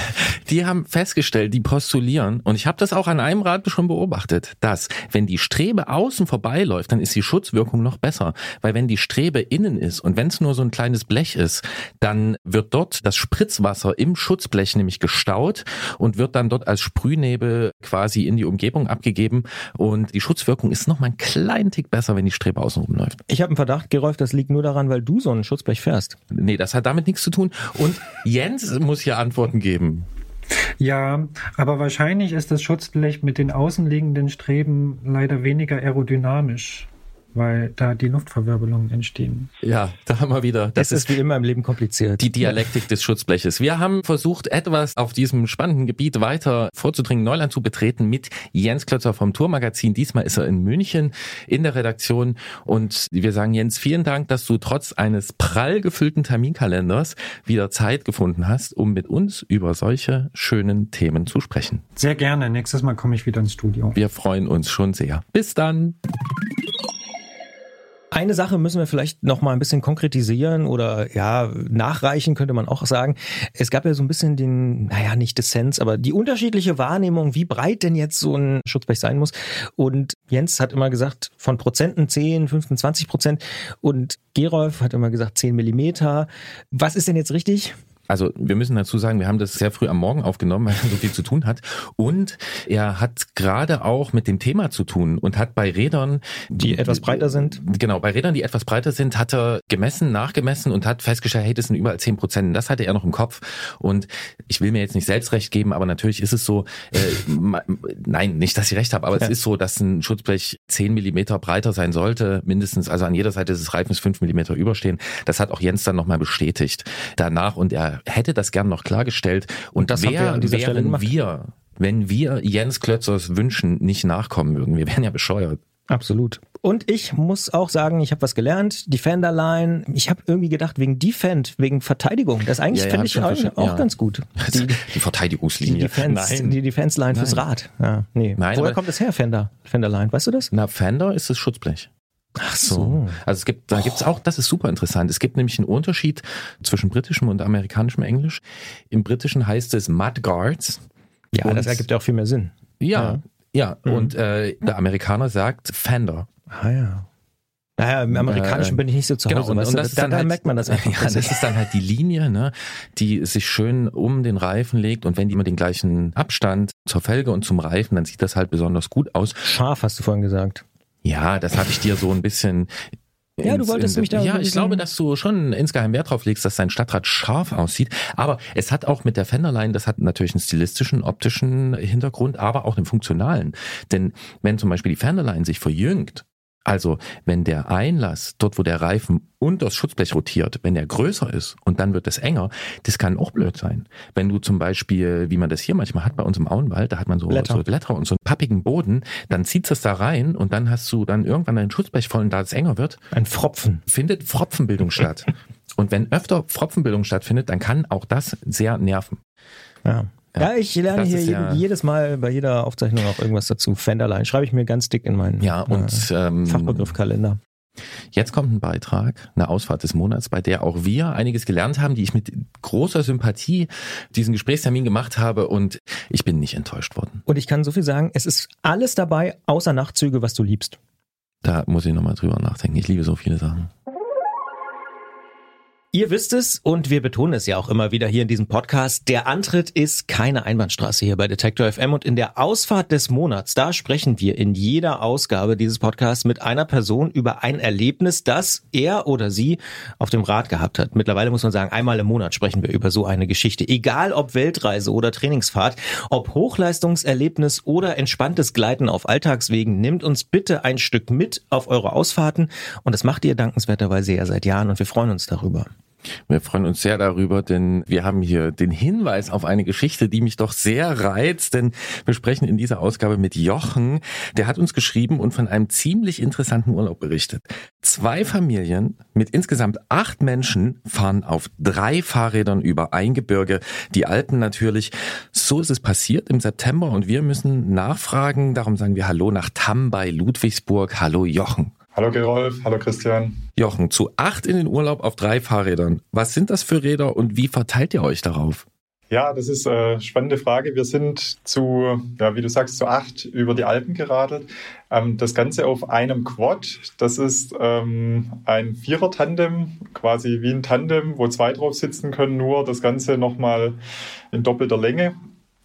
die haben festgestellt, die postulieren und ich habe das auch an einem Rad schon beobachtet, dass wenn die Strebe außen vorbeiläuft, dann ist die Schutzwirkung noch besser, weil wenn die Strebe innen ist und wenn es nur so ein kleines Blech ist, dann wird dort das Spritzwasser im Schutzblech nämlich gestaut und wird dann dort als Sprühnebel quasi in die Umgebung abgegeben und die Schutzwirkung ist noch mal ein kleinen Tick besser, wenn die Strebe außen rumläuft. Ich habe einen Verdacht, Gerolf, das liegt nur daran, weil du so ein Schutzblech fährst. Nee, das hat damit nichts zu tun. Und Jens muss hier Antworten geben. Ja, aber wahrscheinlich ist das Schutzblech mit den außenliegenden Streben leider weniger aerodynamisch weil da die Luftverwirbelungen entstehen. Ja, da haben wir wieder. Das, das ist wie immer im Leben kompliziert. Die Dialektik des Schutzbleches. Wir haben versucht, etwas auf diesem spannenden Gebiet weiter vorzudringen, Neuland zu betreten mit Jens Klötzer vom Tourmagazin. Diesmal ist er in München in der Redaktion und wir sagen Jens, vielen Dank, dass du trotz eines prall gefüllten Terminkalenders wieder Zeit gefunden hast, um mit uns über solche schönen Themen zu sprechen. Sehr gerne. Nächstes Mal komme ich wieder ins Studio. Wir freuen uns schon sehr. Bis dann. Eine Sache müssen wir vielleicht noch mal ein bisschen konkretisieren oder ja, nachreichen könnte man auch sagen. Es gab ja so ein bisschen den, naja, nicht Dissens, aber die unterschiedliche Wahrnehmung, wie breit denn jetzt so ein Schutzblech sein muss. Und Jens hat immer gesagt, von Prozenten 10, 15, 20 Prozent. Und Gerolf hat immer gesagt 10 Millimeter. Was ist denn jetzt richtig? Also wir müssen dazu sagen, wir haben das sehr früh am Morgen aufgenommen, weil er so viel zu tun hat. Und er hat gerade auch mit dem Thema zu tun und hat bei Rädern, die etwas breiter sind. Genau, bei Rädern, die etwas breiter sind, hat er gemessen, nachgemessen und hat festgestellt, hey, das sind überall zehn Prozent. Das hatte er noch im Kopf. Und ich will mir jetzt nicht selbst recht geben, aber natürlich ist es so, äh, [LAUGHS] nein, nicht, dass ich recht habe, aber ja. es ist so, dass ein Schutzblech zehn Millimeter breiter sein sollte, mindestens, also an jeder Seite des Reifens fünf Millimeter überstehen. Das hat auch Jens dann nochmal bestätigt danach und er hätte das gern noch klargestellt. Und, das wer, wir an dieser Stelle gemacht. wir, wenn wir Jens Klötzers Wünschen nicht nachkommen würden, wir wären ja bescheuert. Absolut. Und ich muss auch sagen, ich habe was gelernt. Defender Line. Ich habe irgendwie gedacht, wegen Defend, wegen Verteidigung. Das eigentlich ja, finde ich auch, auch ja. ganz gut. [LAUGHS] Die, die Verteidigungslinie. Die Defense, Nein. Die Defense Line Nein. fürs Rad. Ja, nee. Nein, Woher kommt das her, Fender? Fender Line, weißt du das? Na, Fender ist das Schutzblech. Ach so. Also es gibt, da gibt's auch, das ist super interessant. Es gibt nämlich einen Unterschied zwischen britischem und amerikanischem Englisch. Im britischen heißt es Mudguards. Ja, das ergibt ja auch viel mehr Sinn. Ja, ja. Mhm. Und äh, der Amerikaner sagt Fender. Ah ja. Naja, im Amerikanischen Äh, bin ich nicht so zu Genau, Hause. und, weißt und du, das ist da, dann da halt, merkt man das einfach. [LAUGHS] Ja, das ist dann halt die Linie, ne, die sich schön um den Reifen legt und wenn die immer den gleichen Abstand zur Felge und zum Reifen, dann sieht das halt besonders gut aus. Scharf, hast du vorhin gesagt. Ja, das habe ich dir so ein bisschen. Ja, du wolltest in- mich da Ja, ich glaube, dass du schon insgeheim Wert drauf legst, dass dein Stadtrat scharf aussieht. Aber es hat auch mit der Fenderline, das hat natürlich einen stilistischen, optischen Hintergrund, aber auch einen funktionalen. Denn wenn zum Beispiel die Fenderline sich verjüngt, also wenn der Einlass, dort wo der Reifen und das Schutzblech rotiert, wenn der größer ist und dann wird es enger, das kann auch blöd sein. Wenn du zum Beispiel, wie man das hier manchmal hat bei uns im Auenwald, da hat man so Blätter. so Blätter und so einen pappigen Boden, dann zieht es da rein und dann hast du dann irgendwann dein Schutzblech voll und da es enger wird, Ein Fropfen. findet Pfropfenbildung statt. [LAUGHS] Und wenn öfter Pfropfenbildung stattfindet, dann kann auch das sehr nerven. Ja. Ja, ich lerne Das hier ja- jedes Mal bei jeder Aufzeichnung auch irgendwas dazu. Fenderline. Schreibe ich mir ganz dick in meinen Ja, und äh, ähm, Fachbegriffkalender. Jetzt kommt ein Beitrag, eine Ausfahrt des Monats, bei der auch wir einiges gelernt haben, die ich mit großer Sympathie diesen Gesprächstermin gemacht habe und ich bin nicht enttäuscht worden. Und ich kann so viel sagen, es ist alles dabei, außer Nachtzüge, was du liebst. Da muss ich nochmal drüber nachdenken. Ich liebe so viele Sachen. Ihr wisst es und wir betonen es ja auch immer wieder hier in diesem Podcast. Der Antritt ist keine Einbahnstraße hier bei Detektor FM und in der Ausfahrt des Monats, da sprechen wir in jeder Ausgabe dieses Podcasts mit einer Person über ein Erlebnis, das er oder sie auf dem Rad gehabt hat. Mittlerweile muss man sagen, einmal im Monat sprechen wir über so eine Geschichte. Egal ob Weltreise oder Trainingsfahrt, ob Hochleistungserlebnis oder entspanntes Gleiten auf Alltagswegen, nimmt uns bitte ein Stück mit auf eure Ausfahrten und das macht ihr dankenswerterweise ja seit Jahren und wir freuen uns darüber. Wir freuen uns sehr darüber, denn wir haben hier den Hinweis auf eine Geschichte, die mich doch sehr reizt, denn wir sprechen in dieser Ausgabe mit Jochen. Der hat uns geschrieben und von einem ziemlich interessanten Urlaub berichtet. Zwei Familien mit insgesamt acht Menschen fahren auf drei Fahrrädern über ein Gebirge, die Alpen natürlich. So ist es passiert im September und wir müssen nachfragen. Darum sagen wir Hallo nach Tamm bei Ludwigsburg. Hallo Jochen. Hallo Gerolf, hallo Christian. Jochen, zu acht in den Urlaub auf drei Fahrrädern. Was sind das für Räder und wie verteilt ihr euch darauf? Ja, das ist eine spannende Frage. Wir sind zu, ja, wie du sagst, zu acht über die Alpen geradelt. Ähm, das Ganze auf einem Quad. Das ist ähm, ein Vierer-Tandem, quasi wie ein Tandem, wo zwei drauf sitzen können, nur das Ganze nochmal in doppelter Länge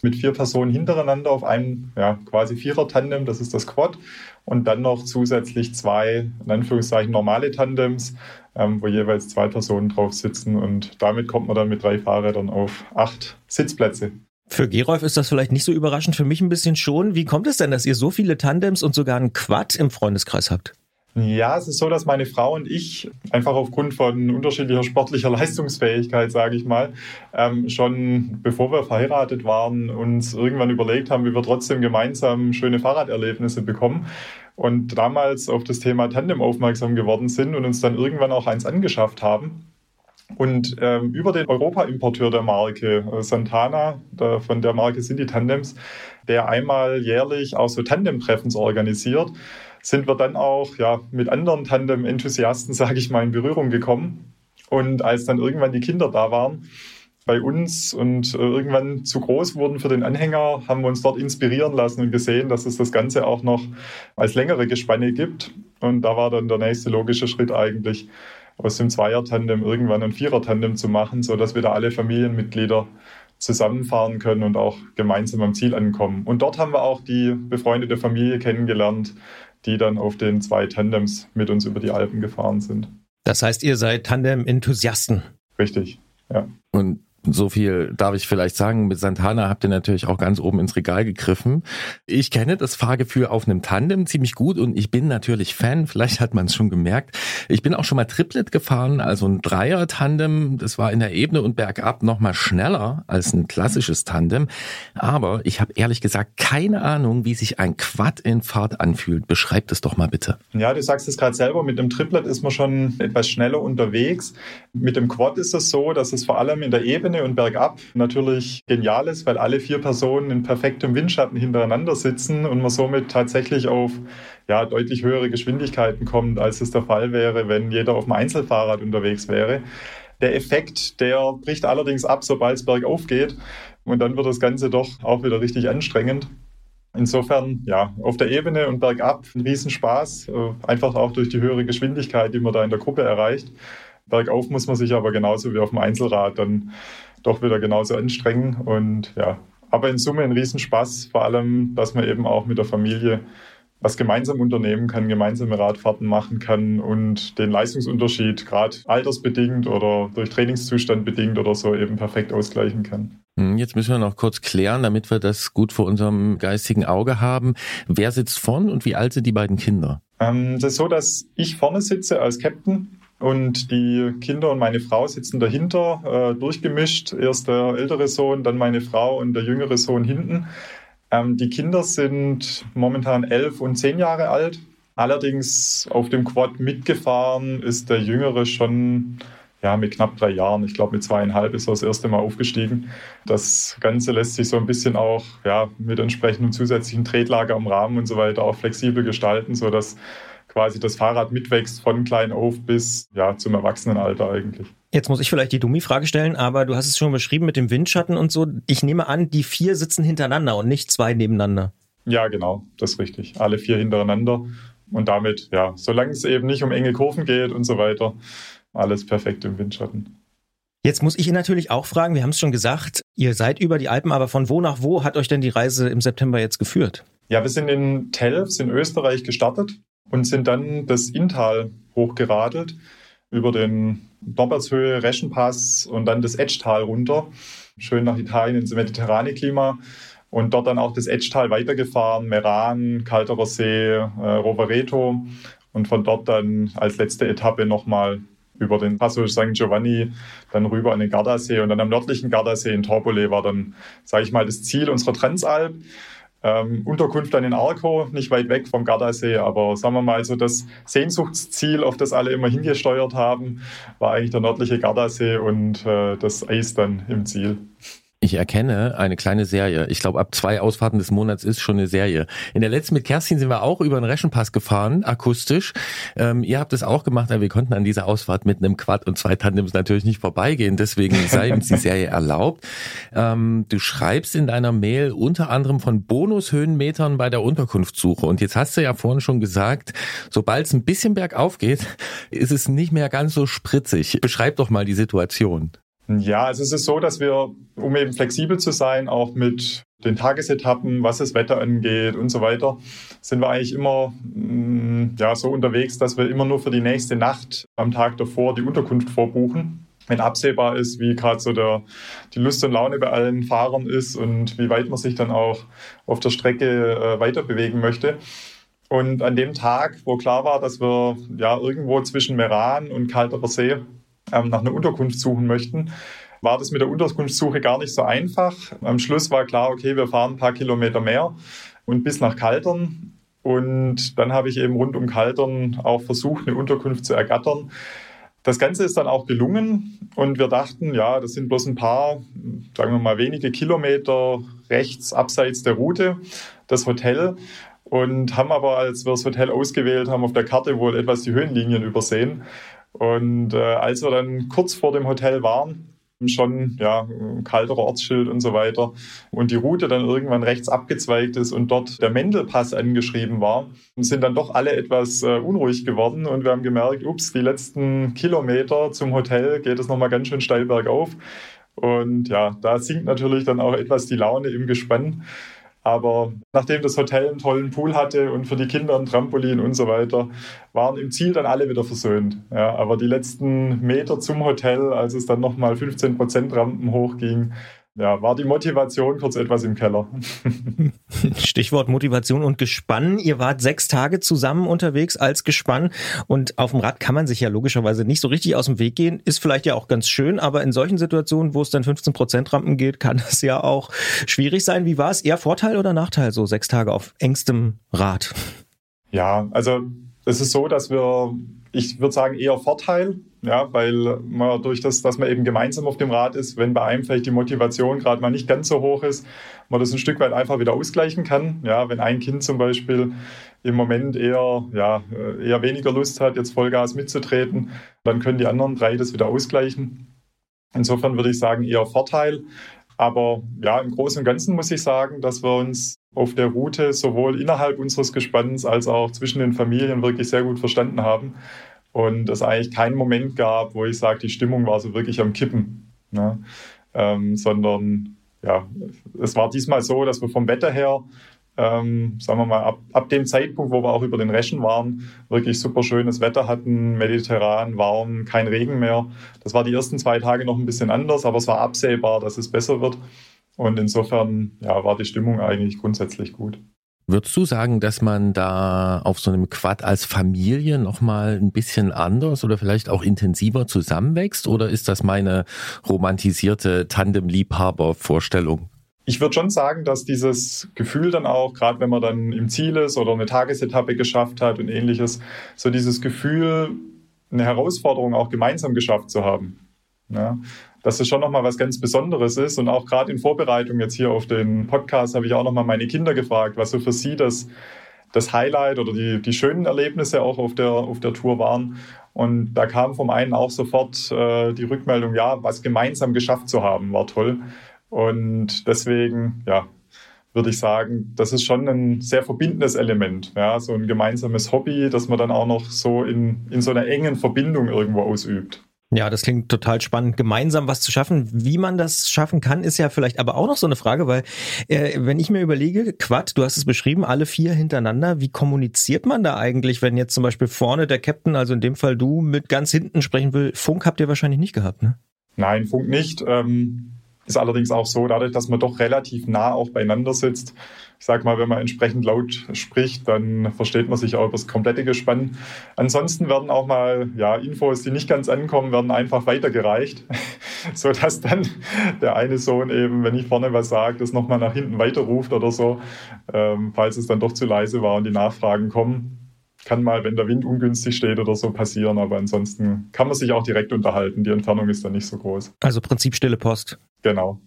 mit vier Personen hintereinander auf einem ja, quasi Vierer-Tandem, das ist das Quad. Und dann noch zusätzlich zwei, in Anführungszeichen, normale Tandems, ähm, wo jeweils zwei Personen drauf sitzen. Und damit kommt man dann mit drei Fahrrädern auf acht Sitzplätze. Für Gerolf ist das vielleicht nicht so überraschend, für mich ein bisschen schon. Wie kommt es denn, dass ihr so viele Tandems und sogar einen Quad im Freundeskreis habt? Ja, es ist so, dass meine Frau und ich einfach aufgrund von unterschiedlicher sportlicher [LAUGHS] Leistungsfähigkeit, sage ich mal, ähm, schon bevor wir verheiratet waren, uns irgendwann überlegt haben, wie wir trotzdem gemeinsam schöne Fahrraderlebnisse bekommen. Und damals auf das Thema Tandem aufmerksam geworden sind und uns dann irgendwann auch eins angeschafft haben. Und ähm, über den Europa-Importeur der Marke äh, Santana, da, von der Marke sind die Tandems, der einmal jährlich auch so Tandem-Treffens organisiert, sind wir dann auch ja, mit anderen Tandem-Enthusiasten, [LAUGHS] sage ich mal, in Berührung gekommen. Und als dann irgendwann die Kinder da waren, bei uns und äh, irgendwann zu groß wurden für den Anhänger, haben wir uns dort inspirieren lassen und gesehen, dass es das Ganze auch noch als längere Gespanne gibt. Und da war dann der nächste logische Schritt eigentlich, aus dem Zweier-Tandem irgendwann ein Vierer-Tandem zu machen, sodass wir da alle Familienmitglieder zusammenfahren können und auch gemeinsam am Ziel ankommen. Und dort haben wir auch die befreundete Familie kennengelernt, die dann auf den zwei Tandems mit uns über die Alpen gefahren sind. Das heißt, ihr seid Tandem-Enthusiasten. Richtig, ja. Und so viel darf ich vielleicht sagen, mit Santana habt ihr natürlich auch ganz oben ins Regal gegriffen. Ich kenne das Fahrgefühl auf einem Tandem ziemlich gut und ich bin natürlich Fan, vielleicht hat man es schon gemerkt. Ich bin auch schon mal Triplet gefahren, also ein Dreier-Tandem. Das war in der Ebene und bergab noch mal schneller als ein klassisches Tandem. Aber ich habe ehrlich gesagt keine Ahnung, wie sich ein Quad in Fahrt anfühlt. Beschreibt es doch mal bitte. Ja, du sagst es gerade selber, mit dem Triplet ist man schon etwas schneller unterwegs. Mit dem Quad ist es so, dass es vor allem in der Ebene und bergab natürlich genial ist, weil alle vier Personen in perfektem Windschatten hintereinander sitzen und man somit tatsächlich auf ja, deutlich höhere Geschwindigkeiten kommt, als es der Fall wäre, wenn jeder auf dem Einzelfahrrad unterwegs wäre. Der Effekt, der bricht allerdings ab, sobald es bergauf geht. Und dann wird das Ganze doch auch wieder richtig anstrengend. Insofern, ja, auf der Ebene und bergab ein Riesenspaß, äh, einfach auch durch die höhere Geschwindigkeit, die man da in der Gruppe erreicht. Bergauf muss man sich aber genauso wie auf dem Einzelrad dann doch wieder genauso anstrengen und ja, aber in Summe ein Riesenspaß, vor allem, dass man eben auch mit der Familie was gemeinsam unternehmen kann, gemeinsame Radfahrten machen kann und den Leistungsunterschied gerade altersbedingt oder durch Trainingszustand bedingt oder so eben perfekt ausgleichen kann. Hm, jetzt müssen wir noch kurz klären, damit wir das gut vor unserem geistigen Auge haben. Wer sitzt vorn und wie alt sind die beiden Kinder? Ähm, das ist so, dass ich vorne sitze als Captain und die Kinder und meine Frau sitzen dahinter, äh, durchgemischt. Erst der ältere Sohn, dann meine Frau und der jüngere Sohn hinten. Ähm, die Kinder sind momentan elf und zehn Jahre alt. Allerdings auf dem Quad mitgefahren ist der Jüngere schon ja, mit knapp drei Jahren. Ich glaube, mit zweieinhalb ist er das erste Mal aufgestiegen. Das Ganze lässt sich so ein bisschen auch ja, mit entsprechendem zusätzlichen Tretlager am Rahmen und so weiter auch flexibel gestalten, sodass quasi das Fahrrad mitwächst von klein auf bis ja, zum Erwachsenenalter eigentlich. Jetzt muss ich vielleicht die Dummi-Frage stellen, aber du hast es schon beschrieben mit dem Windschatten und so. Ich nehme an, die vier sitzen hintereinander und nicht zwei nebeneinander. Ja, genau, das ist richtig. Alle vier hintereinander. Und damit, ja, solange es eben nicht um enge Kurven geht und so weiter, alles perfekt im Windschatten. Jetzt muss ich ihn natürlich auch fragen, wir haben es schon gesagt, ihr seid über die Alpen, aber von wo nach wo hat euch denn die Reise im September jetzt geführt? Ja, wir sind in Telfs in Österreich gestartet und sind dann das Inntal hochgeradelt über den Norbertshöhe, Reschenpass und dann das Etschtal runter. Schön nach Italien ins mediterrane Klima und dort dann auch das Etschtal weitergefahren, Meran, Kalterer See, äh, Rovereto und von dort dann als letzte Etappe nochmal über den Passo St. Giovanni, dann rüber an den Gardasee und dann am nördlichen Gardasee in Torbole war dann, sage ich mal, das Ziel unserer Transalp. Ähm, Unterkunft dann in Arco, nicht weit weg vom Gardasee, aber sagen wir mal so das Sehnsuchtsziel, auf das alle immer hingesteuert haben, war eigentlich der nördliche Gardasee und äh, das Eis dann im Ziel. Ich erkenne eine kleine Serie. Ich glaube, ab zwei Ausfahrten des Monats ist schon eine Serie. In der letzten mit Kerstin sind wir auch über den Reschenpass gefahren, akustisch. Ähm, ihr habt es auch gemacht, aber wir konnten an dieser Ausfahrt mit einem Quad und zwei Tandems natürlich nicht vorbeigehen. Deswegen sei uns die Serie erlaubt. Ähm, du schreibst in deiner Mail unter anderem von Bonushöhenmetern bei der Unterkunftssuche. Und jetzt hast du ja vorhin schon gesagt, sobald es ein bisschen bergauf geht, ist es nicht mehr ganz so spritzig. Beschreib doch mal die Situation. Ja, also es ist so, dass wir, um eben flexibel zu sein, auch mit den Tagesetappen, was das Wetter angeht und so weiter, sind wir eigentlich immer mm, ja, so unterwegs, dass wir immer nur für die nächste Nacht am Tag davor die Unterkunft vorbuchen. Wenn absehbar ist, wie gerade so der, die Lust und Laune bei allen Fahrern ist und wie weit man sich dann auch auf der Strecke äh, weiter bewegen möchte. Und an dem Tag, wo klar war, dass wir ja irgendwo zwischen Meran und Kalterer See ähm, nach einer Unterkunft suchen möchten, war das mit der Unterkunftssuche gar nicht so einfach. Am Schluss war klar, okay, wir fahren ein paar Kilometer mehr und bis nach Kaltern. Und dann habe ich eben rund um Kaltern auch versucht, eine Unterkunft zu ergattern. Das Ganze ist dann auch gelungen und wir dachten, ja, das sind bloß ein paar, sagen wir mal wenige Kilometer rechts abseits der Route, das Hotel. Und haben aber, als wir das Hotel ausgewählt haben, auf der Karte wohl etwas die Höhenlinien übersehen und äh, als wir dann kurz vor dem Hotel waren, schon ja kalterer Ortsschild und so weiter und die Route dann irgendwann rechts abgezweigt ist und dort der Mendelpass angeschrieben war, sind dann doch alle etwas äh, unruhig geworden und wir haben gemerkt, ups, die letzten Kilometer zum Hotel geht es nochmal ganz schön steil bergauf und ja, da sinkt natürlich dann auch etwas die Laune im Gespann. Aber nachdem das Hotel einen tollen Pool hatte und für die Kinder ein Trampolin und so weiter, waren im Ziel dann alle wieder versöhnt. Ja, aber die letzten Meter zum Hotel, als es dann nochmal 15 Prozent Rampen hochging, ja, war die Motivation kurz etwas im Keller. [LAUGHS] Stichwort Motivation und Gespann. Ihr wart sechs Tage zusammen unterwegs als Gespann und auf dem Rad kann man sich ja logischerweise nicht so richtig aus dem Weg gehen. Ist vielleicht ja auch ganz schön, aber in solchen Situationen, wo es dann 15 Prozent Rampen geht, kann es ja auch schwierig sein. Wie war es? Eher Vorteil oder Nachteil, so sechs Tage auf engstem Rad? Ja, also es ist so, dass wir ich würde sagen eher Vorteil, ja, weil man durch das, dass man eben gemeinsam auf dem Rad ist, wenn bei einem vielleicht die Motivation gerade mal nicht ganz so hoch ist, man das ein Stück weit einfach wieder ausgleichen kann. Ja, wenn ein Kind zum Beispiel im Moment eher, ja, eher weniger Lust hat, jetzt Vollgas mitzutreten, dann können die anderen drei das wieder ausgleichen. Insofern würde ich sagen eher Vorteil. Aber ja, im Großen und Ganzen muss ich sagen, dass wir uns auf der Route sowohl innerhalb unseres Gespanns als auch zwischen den Familien wirklich sehr gut verstanden haben. Und es eigentlich keinen Moment gab, wo ich sage, die Stimmung war so wirklich am Kippen. Ne? Ähm, sondern ja, es war diesmal so, dass wir vom Wetter her ähm, sagen wir mal, ab, ab dem Zeitpunkt, wo wir auch über den Reschen waren, wirklich super schönes Wetter hatten, mediterran, warm, kein Regen mehr. Das war die ersten zwei Tage noch ein bisschen anders, aber es war absehbar, dass es besser wird. Und insofern ja, war die Stimmung eigentlich grundsätzlich gut. Würdest du sagen, dass man da auf so einem Quad als Familie nochmal ein bisschen anders oder vielleicht auch intensiver zusammenwächst? Oder ist das meine romantisierte Tandem-Liebhaber-Vorstellung? ich würde schon sagen, dass dieses Gefühl dann auch, gerade wenn man dann im Ziel ist oder eine Tagesetappe geschafft hat und ähnliches, so dieses Gefühl, eine Herausforderung auch gemeinsam geschafft zu haben. Ja, dass es schon nochmal was ganz Besonderes ist. Und auch gerade in Vorbereitung jetzt hier auf den Podcast habe ich auch nochmal meine Kinder gefragt, was so für sie das, das Highlight oder die, die schönen Erlebnisse auch auf der, auf der Tour waren. Und da kam vom einen auch sofort äh, die Rückmeldung, ja, was gemeinsam geschafft zu haben, war toll. Und deswegen, ja, würde ich sagen, das ist schon ein sehr verbindendes Element. Ja, so ein gemeinsames Hobby, das man dann auch noch so in, in so einer engen Verbindung irgendwo ausübt. Ja, das klingt total spannend, gemeinsam was zu schaffen. Wie man das schaffen kann, ist ja vielleicht aber auch noch so eine Frage, weil äh, wenn ich mir überlege, Quad, du hast es beschrieben, alle vier hintereinander, wie kommuniziert man da eigentlich, wenn jetzt zum Beispiel vorne der Captain, also in dem Fall du, mit ganz hinten sprechen will? Funk habt ihr wahrscheinlich nicht gehabt, ne? Nein, Funk nicht. Ähm ist allerdings auch so, dadurch, dass man doch relativ nah auch beieinander sitzt. Ich sage mal, wenn man entsprechend laut spricht, dann versteht man sich auch über das komplette Gespann. Ansonsten werden auch mal ja, Infos, die nicht ganz ankommen, werden einfach weitergereicht, [LAUGHS] sodass dann der eine Sohn eben, wenn ich vorne was sage, das nochmal nach hinten weiterruft oder so, ähm, falls es dann doch zu leise war und die Nachfragen kommen kann mal, wenn der Wind ungünstig steht oder so passieren, aber ansonsten kann man sich auch direkt unterhalten. Die Entfernung ist dann nicht so groß. Also Prinzip stille Post. Genau.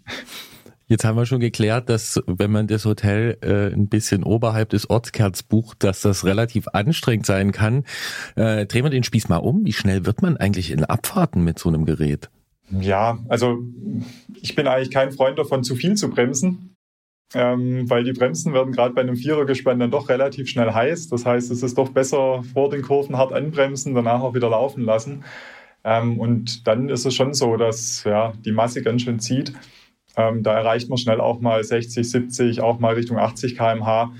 Jetzt haben wir schon geklärt, dass wenn man das Hotel äh, ein bisschen oberhalb des Ortskerns bucht, dass das relativ anstrengend sein kann. Äh, drehen wir den Spieß mal um. Wie schnell wird man eigentlich in Abfahrten mit so einem Gerät? Ja, also ich bin eigentlich kein Freund davon, zu viel zu bremsen ähm, weil die Bremsen werden gerade bei einem Vierergespann dann doch relativ schnell heiß. Das heißt, es ist doch besser vor den Kurven hart anbremsen, danach auch wieder laufen lassen. Ähm, und dann ist es schon so, dass ja, die Masse ganz schön zieht. Ähm, da erreicht man schnell auch mal 60, 70, auch mal Richtung 80 km/h.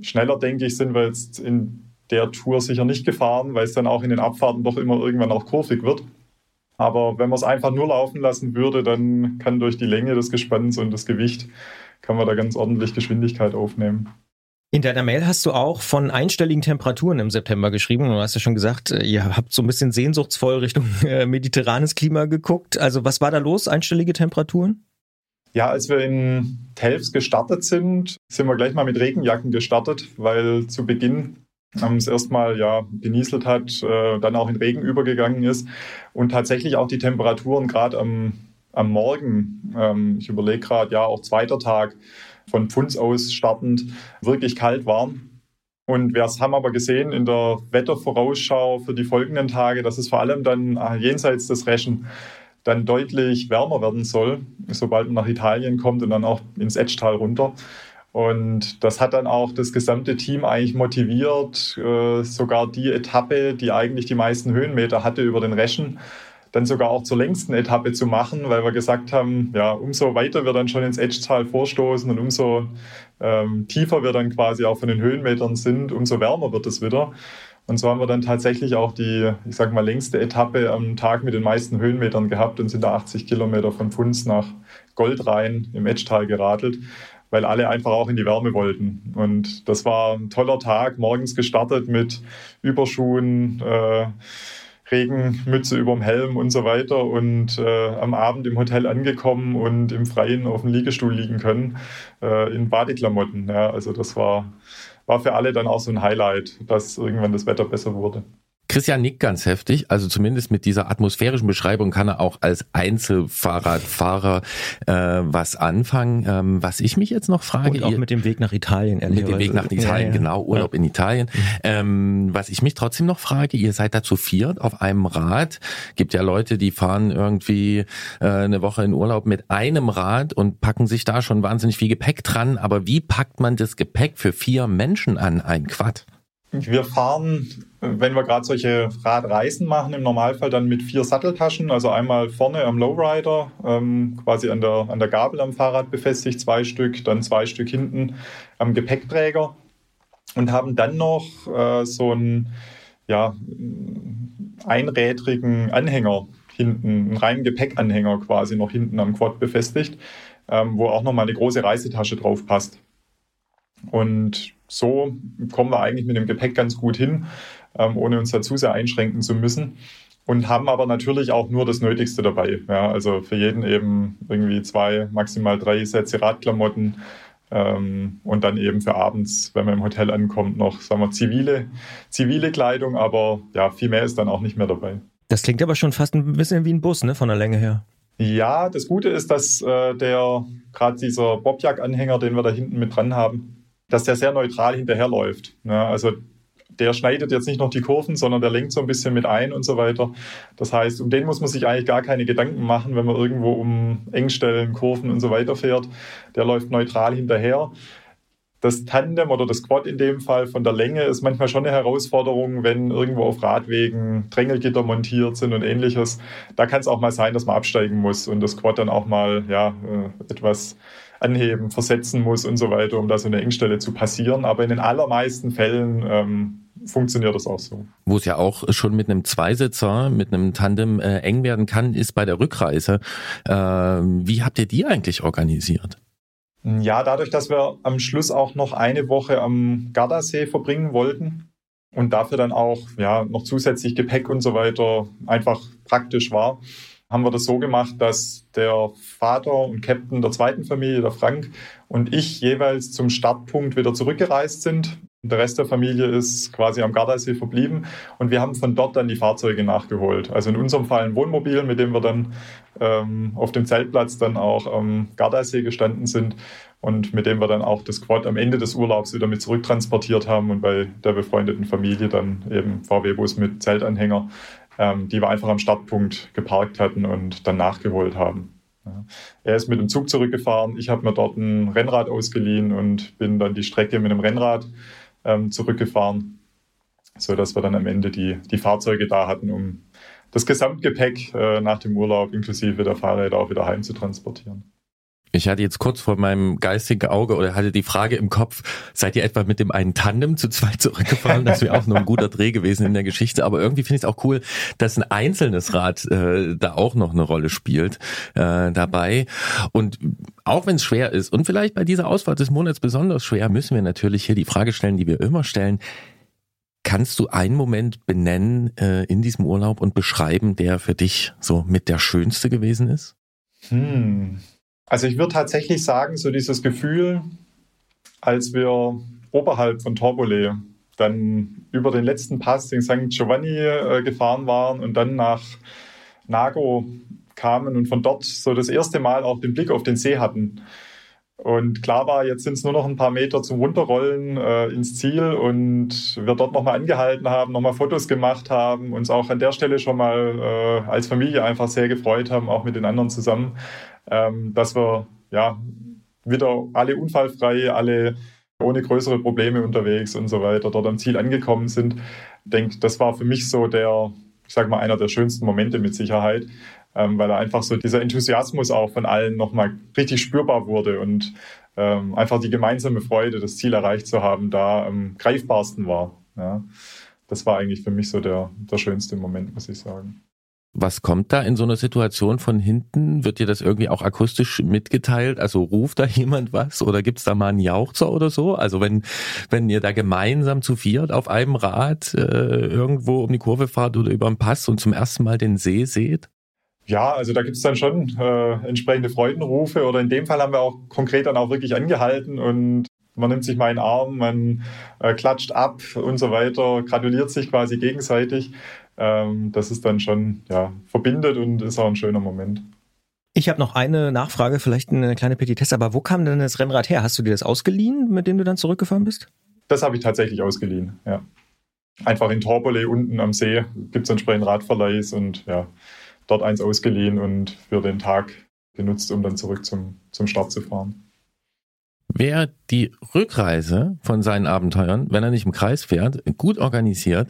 Schneller, denke ich, sind wir jetzt in der Tour sicher nicht gefahren, weil es dann auch in den Abfahrten doch immer irgendwann auch kurvig wird. Aber wenn man es einfach nur laufen lassen würde, dann kann durch die Länge des Gespanns und das Gewicht kann man da ganz ordentlich Geschwindigkeit aufnehmen. In deiner Mail hast du auch von einstelligen Temperaturen im September geschrieben. Du hast ja schon gesagt, äh, ihr habt so ein bisschen sehnsuchtsvoll Richtung äh, mediterranes Klima geguckt. Also was war da los, einstellige Temperaturen? Ja, als wir in Telfs gestartet sind, sind wir gleich mal mit Regenjacken gestartet, weil zu Beginn es erstmal ja genieselt hat, äh, dann auch in Regen übergegangen ist und tatsächlich auch die Temperaturen gerade am am Morgen, ähm, ich überlege gerade, ja, auch zweiter Tag von Pfunds aus startend, wirklich kalt waren. Und wir haben aber gesehen in der Wettervorausschau für die folgenden Tage, dass es vor allem dann äh, jenseits des Reschen dann deutlich wärmer werden soll, sobald man nach Italien kommt und dann auch ins Etschtal runter. Und das hat dann auch das gesamte Team eigentlich motiviert, äh, sogar die Etappe, die eigentlich die meisten Höhenmeter hatte über den Reschen, dann sogar auch zur längsten Etappe zu machen, weil wir gesagt haben, ja, umso weiter wir dann schon ins Edgetal vorstoßen und umso ähm, tiefer wir dann quasi auch von den Höhenmetern sind, umso wärmer wird es wieder. Und so haben wir dann tatsächlich auch die, ich sag mal, längste Etappe am Tag mit den meisten Höhenmetern gehabt und sind da 80 Kilometer von Funz nach Goldrhein im Edgetal geradelt, weil alle einfach auch in die Wärme wollten. Und das war ein toller Tag, morgens gestartet mit Überschuhen, äh, Regenmütze dem Helm und so weiter und äh, am Abend im Hotel angekommen und im Freien auf dem Liegestuhl liegen können äh, in Badeklamotten. Ja, also das war, war für alle dann auch so ein Highlight, dass irgendwann das Wetter besser wurde. Christian nickt ganz heftig, also zumindest mit dieser atmosphärischen Beschreibung kann er auch als Einzelfahrradfahrer äh, was anfangen. Ähm, was ich mich jetzt noch frage, Und auch ihr, mit dem Weg nach Italien, mit dem Weg nach Italien, Ja, ja. genau, Urlaub in Italien. Ähm, was ich mich trotzdem noch frage, ihr seid da zu viert auf einem Rad. Gibt ja Leute, die fahren irgendwie äh, eine Woche in Urlaub mit einem Rad und packen sich da schon wahnsinnig viel Gepäck dran. Aber wie packt man das Gepäck für vier Menschen an ein Quad? Wir fahren, wenn wir gerade solche Radreisen machen, im Normalfall dann mit vier Satteltaschen. Also einmal vorne am Lowrider, ähm, quasi an der, an der Gabel am Fahrrad befestigt, zwei Stück, dann zwei Stück hinten am Gepäckträger und haben dann noch äh, so einen ja, einrädrigen Anhänger hinten, einen reinen Gepäckanhänger quasi noch hinten am Quad befestigt, ähm, wo auch nochmal eine große Reisetasche drauf passt. Und so kommen wir eigentlich mit dem Gepäck ganz gut hin, ähm, ohne uns da zu sehr einschränken zu müssen. Und haben aber natürlich auch nur das Nötigste dabei. Ja, also für jeden eben irgendwie zwei, maximal drei Sätze Radklamotten. Ähm, und dann eben für abends, wenn man im Hotel ankommt, noch, sagen wir, zivile, zivile Kleidung. Aber ja, viel mehr ist dann auch nicht mehr dabei. Das klingt aber schon fast ein bisschen wie ein Bus, ne, von der Länge her. Ja, das Gute ist, dass äh, der, gerade dieser Bobjag-Anhänger, den wir da hinten mit dran haben, dass der sehr neutral hinterherläuft. Ja, also der schneidet jetzt nicht noch die Kurven, sondern der lenkt so ein bisschen mit ein und so weiter. Das heißt, um den muss man sich eigentlich gar keine Gedanken machen, wenn man irgendwo um Engstellen, Kurven und so weiter fährt. Der läuft neutral hinterher. Das Tandem oder das Quad in dem Fall von der Länge ist manchmal schon eine Herausforderung, wenn irgendwo auf Radwegen Drängelgitter montiert sind und ähnliches. Da kann es auch mal sein, dass man absteigen muss und das Quad dann auch mal ja, äh, etwas anheben, versetzen muss und so weiter, um da so eine Engstelle zu passieren. Aber in den allermeisten Fällen ähm, funktioniert das auch so. Wo es ja auch schon mit einem Zweisitzer, mit einem Tandem äh, eng werden kann, ist bei der Rückreise. Äh, wie habt ihr die eigentlich organisiert? Ja, dadurch, dass wir am Schluss auch noch eine Woche am Gardasee verbringen wollten und dafür dann auch ja, noch zusätzlich Gepäck und so weiter einfach praktisch war, haben wir das so gemacht, dass der Vater und Captain der zweiten Familie, der Frank, und ich jeweils zum Startpunkt wieder zurückgereist sind. Der Rest der Familie ist quasi am Gardasee verblieben und wir haben von dort dann die Fahrzeuge nachgeholt. Also in unserem Fall ein Wohnmobil, mit dem wir dann ähm, auf dem Zeltplatz dann auch am Gardasee gestanden sind und mit dem wir dann auch das Quad am Ende des Urlaubs wieder mit zurücktransportiert haben und bei der befreundeten Familie dann eben VW-Bus mit Zeltanhänger, ähm, die wir einfach am Startpunkt geparkt hatten und dann nachgeholt haben. Ja. Er ist mit dem Zug zurückgefahren, ich habe mir dort ein Rennrad ausgeliehen und bin dann die Strecke mit dem Rennrad ähm, zurückgefahren, sodass wir dann am Ende die, die Fahrzeuge da hatten, um das Gesamtgepäck äh, nach dem Urlaub inklusive der Fahrräder auch wieder heim zu transportieren. Ich hatte jetzt kurz vor meinem geistigen Auge oder hatte die Frage im Kopf, seid ihr etwa mit dem einen Tandem zu zweit zurückgefahren? Das wäre auch noch ein guter Dreh gewesen in der Geschichte. Aber irgendwie finde ich es auch cool, dass ein einzelnes Rad äh, da auch noch eine Rolle spielt äh, dabei. Und auch wenn es schwer ist und vielleicht bei dieser Auswahl des Monats besonders schwer, müssen wir natürlich hier die Frage stellen, die wir immer stellen. Kannst du einen Moment benennen äh, in diesem Urlaub und beschreiben, der für dich so mit der schönste gewesen ist? Hm. Also ich würde tatsächlich sagen, so dieses Gefühl, als wir oberhalb von Torbole dann über den letzten Pass, den St. Giovanni, äh, gefahren waren und dann nach Nago kamen und von dort so das erste Mal auch den Blick auf den See hatten. Und klar war, jetzt sind es nur noch ein paar Meter zum Runterrollen äh, ins Ziel und wir dort nochmal angehalten haben, nochmal Fotos gemacht haben, uns auch an der Stelle schon mal äh, als Familie einfach sehr gefreut haben, auch mit den anderen zusammen, ähm, dass wir ja wieder alle unfallfrei, alle ohne größere Probleme unterwegs und so weiter dort am Ziel angekommen sind. Ich denke, das war für mich so der, ich sag mal, einer der schönsten Momente mit Sicherheit, ähm, weil einfach so dieser Enthusiasmus auch von allen nochmal richtig spürbar wurde und ähm, einfach die gemeinsame Freude, das Ziel erreicht zu haben, da am greifbarsten war. Ja. Das war eigentlich für mich so der, der schönste Moment, muss ich sagen. Was kommt da in so einer Situation von hinten? Wird dir das irgendwie auch akustisch mitgeteilt? Also ruft da [LAUGHS] jemand was oder gibt's da mal einen Jauchzer oder so? Also wenn, wenn ihr da gemeinsam zu viert auf einem Rad äh, irgendwo um die Kurve fahrt oder über den Pass und zum ersten Mal den See seht? Ja, also da gibt's dann schon äh, entsprechende Freudenrufe oder in dem Fall haben wir auch konkret dann auch wirklich angehalten und man nimmt sich mal in den Arm, man äh, klatscht ab und so weiter, gratuliert sich quasi gegenseitig. Ähm, das ist dann schon ja, verbindet und ist auch ein schöner Moment. Ich habe noch eine Nachfrage, vielleicht eine kleine Petitesse, aber wo kam denn das Rennrad her? Hast du dir das ausgeliehen, mit dem du dann zurückgefahren bist? Das habe ich tatsächlich ausgeliehen, ja. Einfach in Torbole unten am See gibt es entsprechend Radverleihs und ja, dort eins ausgeliehen und für den Tag genutzt, um dann zurück zum, zum Start zu fahren. Wer die Rückreise von seinen Abenteuern, wenn er nicht im Kreis fährt, gut organisiert,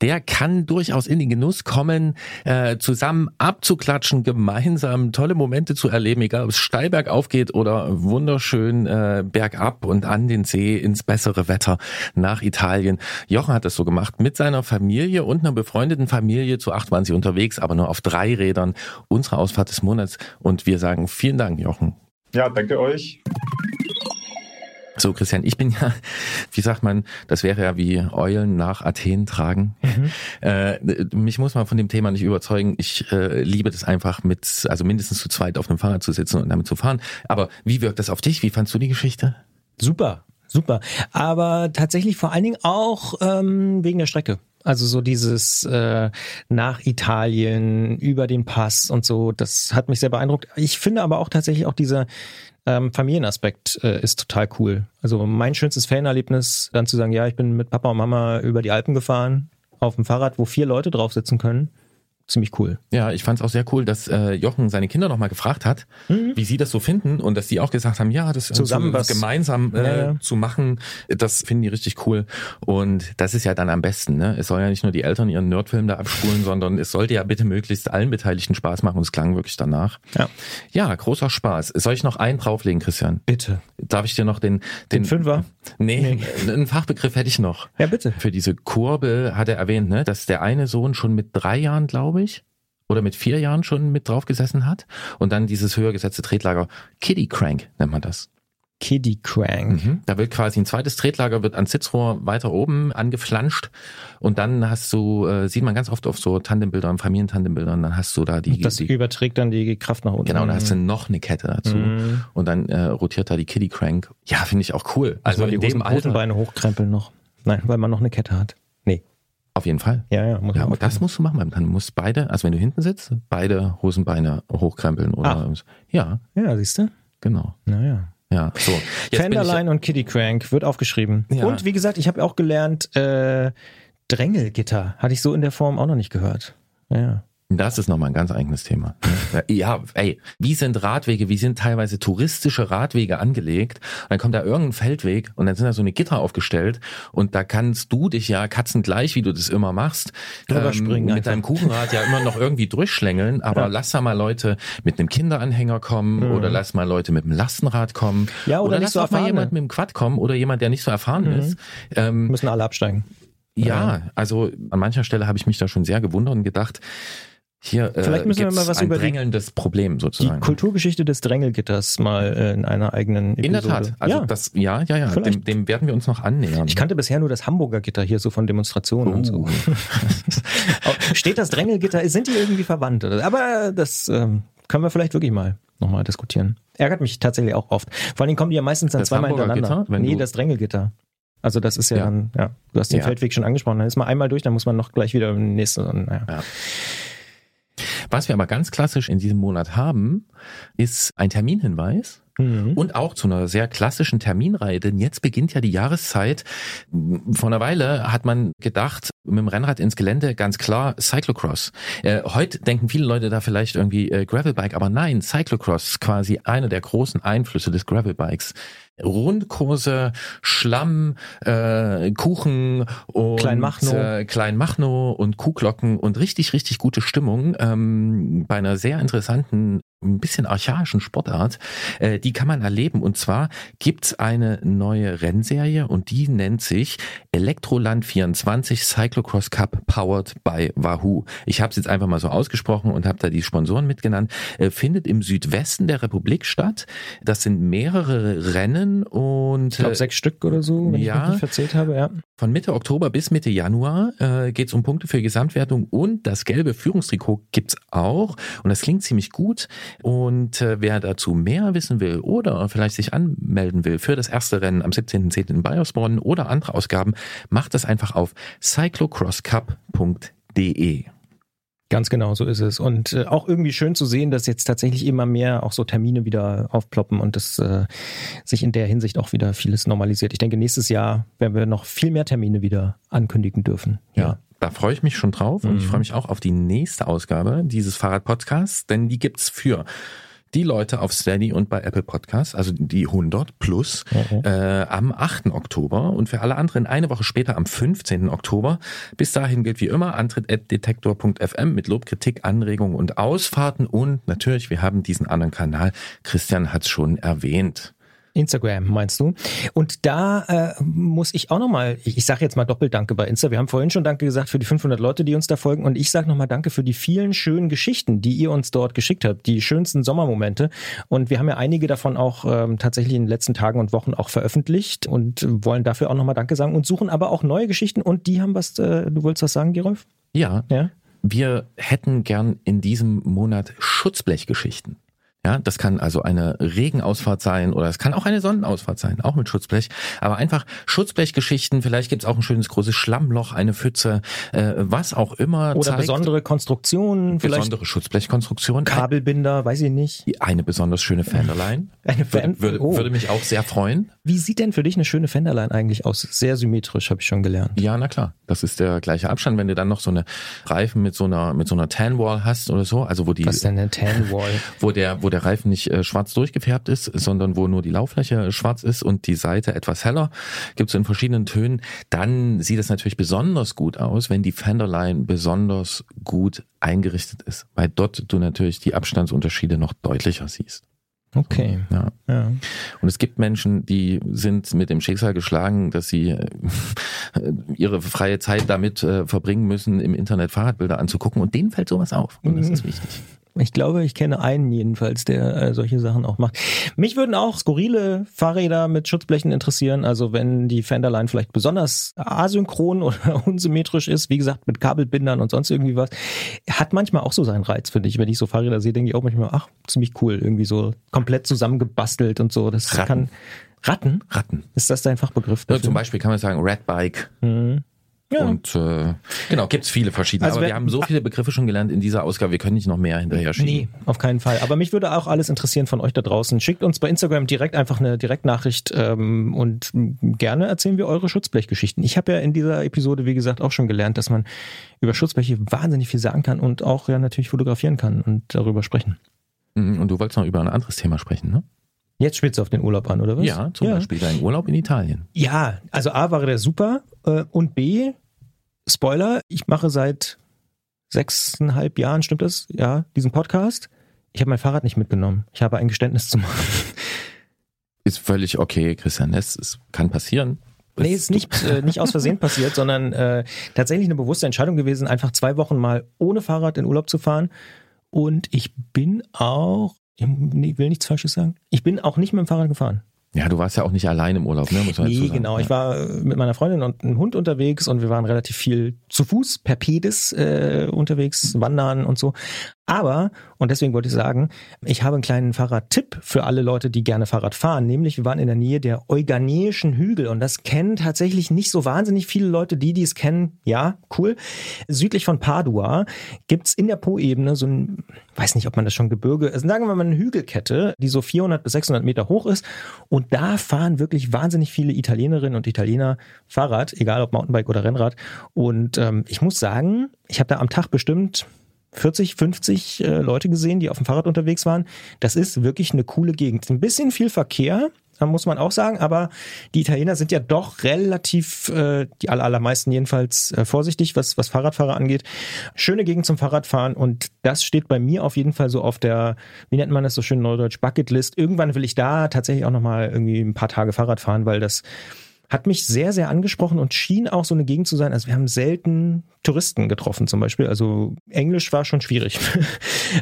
der kann durchaus in den Genuss kommen, äh, zusammen abzuklatschen, gemeinsam tolle Momente zu erleben, egal ob es steil bergauf geht oder wunderschön äh, bergab und an den See ins bessere Wetter nach Italien. Jochen hat das so gemacht mit seiner Familie und einer befreundeten Familie. Zu acht waren sie unterwegs, aber nur auf drei Rädern. Unsere Ausfahrt des Monats. Und wir sagen vielen Dank, Jochen. Ja, danke euch. [LAUGHS] So, Christian, ich bin ja, wie sagt man, das wäre ja wie Eulen nach Athen tragen. Mhm. Äh, mich muss man von dem Thema nicht überzeugen. Ich äh, liebe das einfach mit, also mindestens zu zweit auf einem Fahrrad zu sitzen und damit zu fahren. Aber wie wirkt das auf dich? Wie fandst du die Geschichte? Super, super. Aber tatsächlich vor allen Dingen auch ähm, wegen der Strecke. Also so dieses äh, nach Italien über den Pass und so, das hat mich sehr beeindruckt. Ich finde aber auch tatsächlich auch dieser ähm, Familienaspekt äh, ist total cool. Also mein schönstes Fanerlebnis, dann zu sagen, ja, ich bin mit Papa und Mama über die Alpen gefahren auf dem Fahrrad, wo vier Leute drauf sitzen können ziemlich cool. Ja, ich fand es auch sehr cool, dass äh, Jochen seine Kinder nochmal gefragt hat, mhm. wie sie das so finden und dass die auch gesagt haben, ja, das zusammen was gemeinsam äh, ja, ja. zu machen, das finden die richtig cool. Und das ist ja dann am besten. Ne? Es soll ja nicht nur die Eltern ihren Nerdfilm da abspulen, [LAUGHS] sondern es sollte ja bitte möglichst allen Beteiligten Spaß machen und es klang wirklich danach. Ja, ja großer Spaß. Soll ich noch einen drauflegen, Christian? Bitte. Darf ich dir noch den... Den, den Fünfer? Nee, nee, [LAUGHS] einen Fachbegriff hätte ich noch. Ja, bitte. Für diese Kurbel hat er erwähnt, ne, dass der eine Sohn schon mit drei Jahren, glaube ich, oder mit vier Jahren schon mit drauf gesessen hat. Und dann dieses höher gesetzte Tretlager, Kiddie Crank nennt man das. Kiddie Crank. Mhm. Da wird quasi ein zweites Tretlager wird an Sitzrohr weiter oben angeflanscht und dann hast du, äh, sieht man ganz oft auf so Tandembildern, Familientandembildern, dann hast du da die... Das die, überträgt dann die Kraft nach unten. Genau, dann hast du noch eine Kette dazu mhm. und dann äh, rotiert da die Kiddie Crank. Ja, finde ich auch cool. Also, also die in dem Alter, Beine hochkrempeln noch. Nein, weil man noch eine Kette hat. Auf jeden Fall. Ja, ja. Muss ja aber das musst du machen. Dann musst beide, also wenn du hinten sitzt, beide Hosenbeine hochkrempeln oder Ach. ja. Ja, siehst du? Genau. Naja. Ja, so. Fenderline und Kitty Crank wird aufgeschrieben. Ja. Und wie gesagt, ich habe auch gelernt, äh, Drängelgitter hatte ich so in der Form auch noch nicht gehört. Ja. Das ist nochmal ein ganz eigenes Thema. ja, ey, wie sind Radwege, wie sind teilweise touristische Radwege angelegt? Und dann kommt da irgendein Feldweg und dann sind da so eine Gitter aufgestellt und da kannst du dich ja katzengleich, wie du das immer machst, drüber ähm, springen mit deinem Kuchenrad ja immer noch irgendwie durchschlängeln, aber ja. lass da mal Leute mit einem Kinderanhänger kommen mhm. oder lass mal Leute mit einem Lastenrad kommen ja, oder, oder lass so auch mal jemand mit dem Quad kommen oder jemand, der nicht so erfahren mhm. ist. Ähm, Müssen alle absteigen. Ja, also an mancher Stelle habe ich mich da schon sehr gewundert und gedacht, hier äh, Vielleicht müssen wir mal was ein über drängelndes Problem sozusagen. Die Kulturgeschichte des Drängelgitters mal äh, in einer eigenen Episode. In der Tat. Also ja. das, ja, ja, ja. Dem, dem, werden wir uns noch annähern. Ich kannte bisher nur das Hamburger Gitter hier so von Demonstrationen oh. und so. Oh. [LAUGHS] Steht das Drängelgitter? Sind die irgendwie verwandt? Aber das ähm, können wir vielleicht wirklich mal nochmal diskutieren. Ärgert mich tatsächlich auch oft. Vor allen Dingen kommen die ja meistens dann das zweimal Hamburger hintereinander. Gitter, nee, das Drängelgitter. Also das ist ja, ja. dann, ja, du hast den ja. Feldweg schon angesprochen, dann ist man einmal durch, dann muss man noch gleich wieder im nächsten. Naja. Ja. Was wir aber ganz klassisch in diesem Monat haben, ist ein Terminhinweis. Mhm. Und auch zu einer sehr klassischen Terminreihe, denn jetzt beginnt ja die Jahreszeit. Vor einer Weile hat man gedacht, mit dem Rennrad ins Gelände, ganz klar Cyclocross. Äh, heute denken viele Leute da vielleicht irgendwie äh, Gravelbike, aber nein, Cyclocross ist quasi einer der großen Einflüsse des Gravelbikes. Rundkurse, Schlamm, äh, Kuchen und Kleinmachnow. Äh, Kleinmachnow und Kuhglocken und richtig, richtig gute Stimmung ähm, bei einer sehr interessanten ein bisschen archaischen Sportart, äh, die kann man erleben. Und zwar gibt's eine neue Rennserie und die nennt sich Elektroland 24 Cyclocross Cup Powered by Wahoo. Ich habe es jetzt einfach mal so ausgesprochen und habe da die Sponsoren mitgenannt. Äh, findet im Südwesten der Republik statt. Das sind mehrere Rennen Terminen und ich glaube äh, sechs Stück oder so, wenn ja. ich mich nicht verzählt habe, ja. von Mitte Oktober bis Mitte Januar äh, geht es um Punkte für Gesamtwertung und das gelbe Führungstrikot gibt's auch und das klingt ziemlich gut und äh, wer dazu mehr wissen will oder vielleicht sich anmelden will für das erste Rennen am 17.10. in Bayersbronn oder andere Ausgaben, macht das einfach auf cyclocrosscup.de. Ganz genau, so ist es. Und äh, auch irgendwie schön zu sehen, dass jetzt tatsächlich immer mehr auch so Termine wieder aufploppen und dass äh, sich in der Hinsicht auch wieder vieles normalisiert. Ich denke, nächstes Jahr werden wir noch viel mehr Termine wieder ankündigen dürfen. Ja. Da freue ich mich schon drauf und ich Mhm. freue mich auch auf die nächste Ausgabe dieses Fahrrad-Podcasts, denn die gibt's für die Leute auf Steady und bei Apple Podcasts, also die 100 plus, Mhm. äh, am 8. Oktober und für alle anderen eine Woche später am 15. Oktober. Bis dahin gilt wie immer antritt.detektor.fm mit Lob, Kritik, Anregungen und Ausfahrten und natürlich, wir haben diesen anderen Kanal, Christian hat's schon erwähnt. Instagram meinst du? Und da äh, muss ich auch nochmal, ich, ich sage jetzt mal doppelt Danke bei Insta. Wir haben vorhin schon Danke gesagt für die 500 Leute, die uns da folgen. Und ich sage nochmal Danke für die vielen schönen Geschichten, die ihr uns dort geschickt habt. Die schönsten Sommermomente. Und wir haben ja einige davon auch ähm, tatsächlich in den letzten Tagen und Wochen auch veröffentlicht und wollen dafür auch nochmal Danke sagen und suchen aber auch neue Geschichten. Und die haben was, äh, du wolltest was sagen, Gerolf? Ja, Ja? wir hätten gern in diesem Monat Schutzblechgeschichten. Ja, das kann also eine Regenausfahrt sein oder es kann auch eine Sonnenausfahrt sein, auch mit Schutzblech. Aber einfach Schutzblechgeschichten, vielleicht gibt's auch ein schönes großes Schlammloch, eine Pfütze, äh, was auch immer. Oder zeigt, besondere Konstruktionen, vielleicht besondere Schutzblechkonstruktion. Kabelbinder, weiß ich nicht. Eine besonders schöne Fenderline. [LAUGHS] Eine Fan Würde, würde, oh. würde mich auch sehr freuen. Wie sieht denn für dich eine schöne Fenderline eigentlich aus? Sehr symmetrisch, habe ich schon gelernt. Ja, na klar. Das ist der gleiche Abstand. Wenn du dann noch so eine Reifen mit so einer, mit so einer Tan-Wall hast oder so, also wo die, Was ist denn eine Tan Wall? [LAUGHS] wo der, wo der Reifen nicht äh, schwarz durchgefärbt ist, sondern wo nur die Lauffläche schwarz ist und die Seite etwas heller, gibt es in verschiedenen Tönen, dann sieht es natürlich besonders gut aus, wenn die Fenderline besonders gut eingerichtet ist, weil dort du natürlich die Abstandsunterschiede noch deutlicher siehst. Okay. Ja. Ja. Und es gibt Menschen, die sind mit dem Schicksal geschlagen, dass sie äh, ihre freie Zeit damit äh, verbringen müssen, im Internet Fahrradbilder anzugucken und denen fällt sowas auf. Und das ist wichtig. Ich glaube, ich kenne einen jedenfalls, der äh, solche Sachen auch macht. Mich würden auch skurrile Fahrräder mit Schutzblechen interessieren. Also wenn die Fenderline vielleicht besonders asynchron [LAUGHS] oder unsymmetrisch ist, wie gesagt, mit Kabelbindern und sonst irgendwie was, hat manchmal auch so seinen Reiz, finde ich. Wenn ich so Fahrräder sehe, denke ich auch manchmal, ach, ziemlich cool, irgendwie so komplett zusammengebastelt und so. Das Ratten. kann Ratten? Ratten. Ist das dein Fachbegriff? Ja, dafür? zum Beispiel kann man sagen Red Bike Mhm. Ja. und äh, genau, gibt's viele verschiedene. Also aber wir haben so viele Begriffe schon gelernt in dieser Ausgabe, wir können nicht noch mehr hinterher schieben. Nee, auf keinen Fall. Aber mich würde auch alles interessieren von euch da draußen. Schickt uns bei Instagram direkt einfach eine Direktnachricht ähm, und gerne erzählen wir eure Schutzblechgeschichten. Ich habe ja in dieser Episode, wie gesagt, auch schon gelernt, dass man über Schutzbleche wahnsinnig viel sagen kann und auch ja natürlich fotografieren kann und darüber sprechen. Mhm, Und du wolltest noch über ein anderes Thema sprechen, ne? Jetzt spielst du auf den Urlaub an, oder was? Ja, zum Beispiel dein Urlaub in Italien. Ja, also A war der super äh, und B, Spoiler, ich mache seit sechseinhalb Jahren, stimmt das? Ja, diesen Podcast. Ich habe mein Fahrrad nicht mitgenommen. Ich habe ein Geständnis zu machen. [LAUGHS] Ist völlig okay, Christian. Es, es kann passieren. Nee, Es- ist nicht, äh, nicht aus Versehen passiert, sondern äh, tatsächlich eine bewusste Entscheidung gewesen, einfach zwei Wochen mal ohne Fahrrad in Urlaub zu fahren. Und ich bin auch, ich will nichts Falsches sagen, ich bin auch nicht mit dem Fahrrad gefahren. Ja, du warst ja auch nicht allein im Urlaub, ne? Muss man Nee, sagen. genau. Ja. Ich war äh, mit meiner Freundin und einem Hund unterwegs und wir waren relativ viel zu Fuß, per Pedis äh, unterwegs, wandern und so. Aber, und deswegen wollte ich sagen, ich habe einen kleinen Fahrradtipp für alle Leute, die gerne Fahrrad fahren. Nämlich, wir waren in der Nähe der Euganeischen Hügel und das kennen tatsächlich nicht so wahnsinnig viele Leute. Die, die es kennen, ja, cool. Südlich von Padua gibt's in der Po-Ebene so ein, weiß nicht, ob man das schon Gebirge, also sagen wir mal eine Hügelkette, die so 400 bis 600 Meter hoch ist. Und da fahren wirklich wahnsinnig viele Italienerinnen und Italiener Fahrrad, egal ob Mountainbike oder Rennrad. Und ähm, ich muss sagen, ich habe da am Tag bestimmt 40, 50 äh, Leute gesehen, die auf dem Fahrrad unterwegs waren. Das ist wirklich eine coole Gegend. Ein bisschen viel Verkehr, muss man auch sagen, aber die Italiener sind ja doch relativ, äh, die aller, allermeisten jedenfalls, äh, vorsichtig, was, was Fahrradfahrer angeht. Schöne Gegend zum Fahrradfahren und das steht bei mir auf jeden Fall so auf der, wie nennt man das so schön neudeutsch, Bucketlist. Irgendwann will ich da tatsächlich auch nochmal irgendwie ein paar Tage Fahrrad fahren, weil das hat mich sehr, sehr angesprochen und schien auch so eine Gegend zu sein. Also wir haben selten Touristen getroffen zum Beispiel. Also Englisch war schon schwierig. [LAUGHS]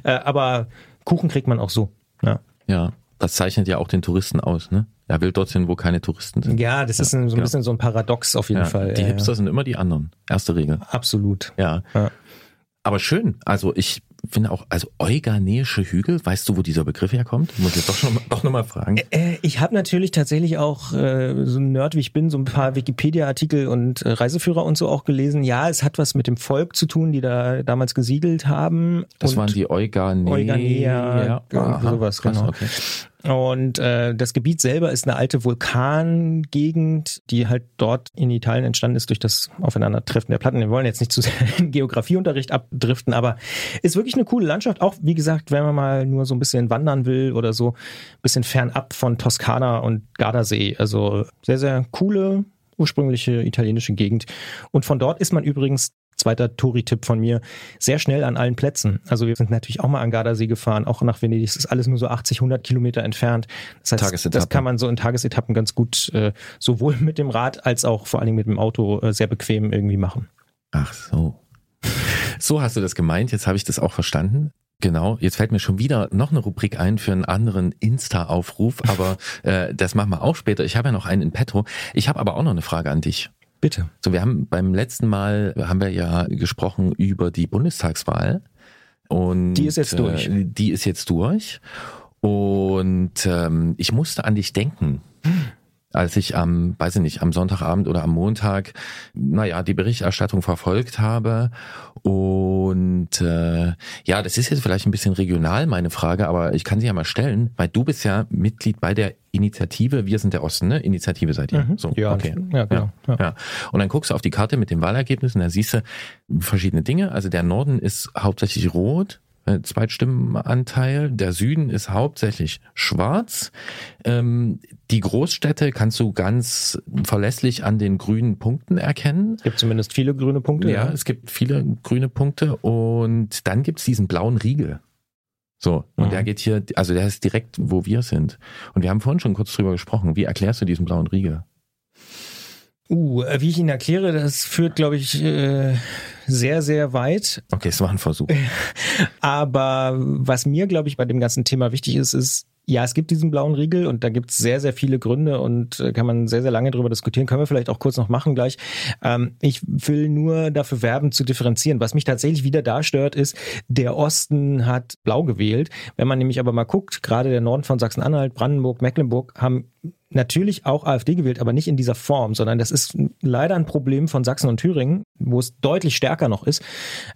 Äh, Aber Kuchen kriegt man auch so. Ja. Ja, das zeichnet ja auch den Touristen aus, ne? Er will dorthin, wo keine Touristen sind. Ja, das ist ein, so ein ja. bisschen so ein Paradox auf jeden Ja, Fall. die Ja, Hipster sind immer die anderen. Erste Regel. ja. Absolut. Ja. Ja. Aber schön. Also ich finde auch, also euganeische Hügel, weißt du, wo dieser Begriff herkommt? Muss ich doch, schon, doch nochmal fragen. Äh, ich habe natürlich tatsächlich auch, äh, so ein Nerd wie ich bin, so ein paar Wikipedia-Artikel und äh, Reiseführer und so auch gelesen. Ja, es hat was mit dem Volk zu tun, die da damals gesiedelt haben. Das und waren die Euganä Euganäer, irgendwie sowas, genau. Okay. Und äh, das Gebiet selber ist eine alte Vulkangegend, die halt dort in Italien entstanden ist durch das Aufeinandertreffen der Platten. Wir wollen jetzt nicht zu sehr in Geografieunterricht abdriften, aber ist wirklich eine coole Landschaft. Auch wie gesagt, wenn man mal nur so ein bisschen wandern will oder so, ein bisschen fernab von Toskana und Gardasee. Also sehr, sehr coole ursprüngliche italienische Gegend. Und von dort ist man übrigens zweiter Touri-Tipp von mir, sehr schnell an allen Plätzen. Also wir sind natürlich auch mal an Gardasee gefahren, auch nach Venedig. Das ist alles nur so 80, 100 Kilometer entfernt. Das heißt, das kann man so in Tagesetappen ganz gut äh, sowohl mit dem Rad als auch vor allen Dingen mit dem Auto äh, sehr bequem irgendwie machen. Ach so. So hast du das gemeint, jetzt habe ich das auch verstanden. Genau, jetzt fällt mir schon wieder noch eine Rubrik ein für einen anderen Insta-Aufruf, aber [LAUGHS] äh, das machen wir auch später. Ich habe ja noch einen in petto. Ich habe aber auch noch eine Frage an dich. Bitte. So, wir haben beim letzten Mal haben wir ja gesprochen über die Bundestagswahl und Die ist jetzt durch. Äh, die ist jetzt durch und ähm, ich musste an dich denken. [LAUGHS] Als ich am, weiß ich nicht, am Sonntagabend oder am Montag, naja, die Berichterstattung verfolgt habe. Und äh, ja, das ist jetzt vielleicht ein bisschen regional, meine Frage, aber ich kann sie ja mal stellen, weil du bist ja Mitglied bei der Initiative Wir sind der Osten, ne? Initiative seid ihr. Mhm. So, Ja, okay. ja, genau. Ja. Ja. Und dann guckst du auf die Karte mit den Wahlergebnissen, da siehst du verschiedene Dinge. Also der Norden ist hauptsächlich rot, Zweitstimmenanteil. Der Süden ist hauptsächlich schwarz. Ähm, die Großstädte kannst du ganz verlässlich an den grünen Punkten erkennen. Es gibt zumindest viele grüne Punkte. Ja, es gibt viele grüne Punkte und dann gibt's diesen blauen Riegel. So, und Mhm. der geht hier, also der ist direkt, wo wir sind. Und wir haben vorhin schon kurz drüber gesprochen. Wie erklärst du diesen blauen Riegel? Uh, wie ich ihn erkläre, das führt, glaube ich, äh, sehr, sehr weit. Okay, es war ein Versuch. [LAUGHS] Aber was mir, glaube ich, bei dem ganzen Thema wichtig ist, ist, ja, es gibt diesen blauen Riegel und da gibt es sehr, sehr viele Gründe und äh, kann man sehr, sehr lange drüber diskutieren. Können wir vielleicht auch kurz noch machen gleich. Ähm, ich will nur dafür werben, zu differenzieren. Was mich tatsächlich wieder da stört, ist, der Osten hat blau gewählt. Wenn man nämlich aber mal guckt, gerade der Norden von Sachsen-Anhalt, Brandenburg, Mecklenburg haben natürlich auch AfD gewählt, aber nicht in dieser Form, sondern das ist leider ein Problem von Sachsen und Thüringen, wo es deutlich stärker noch ist.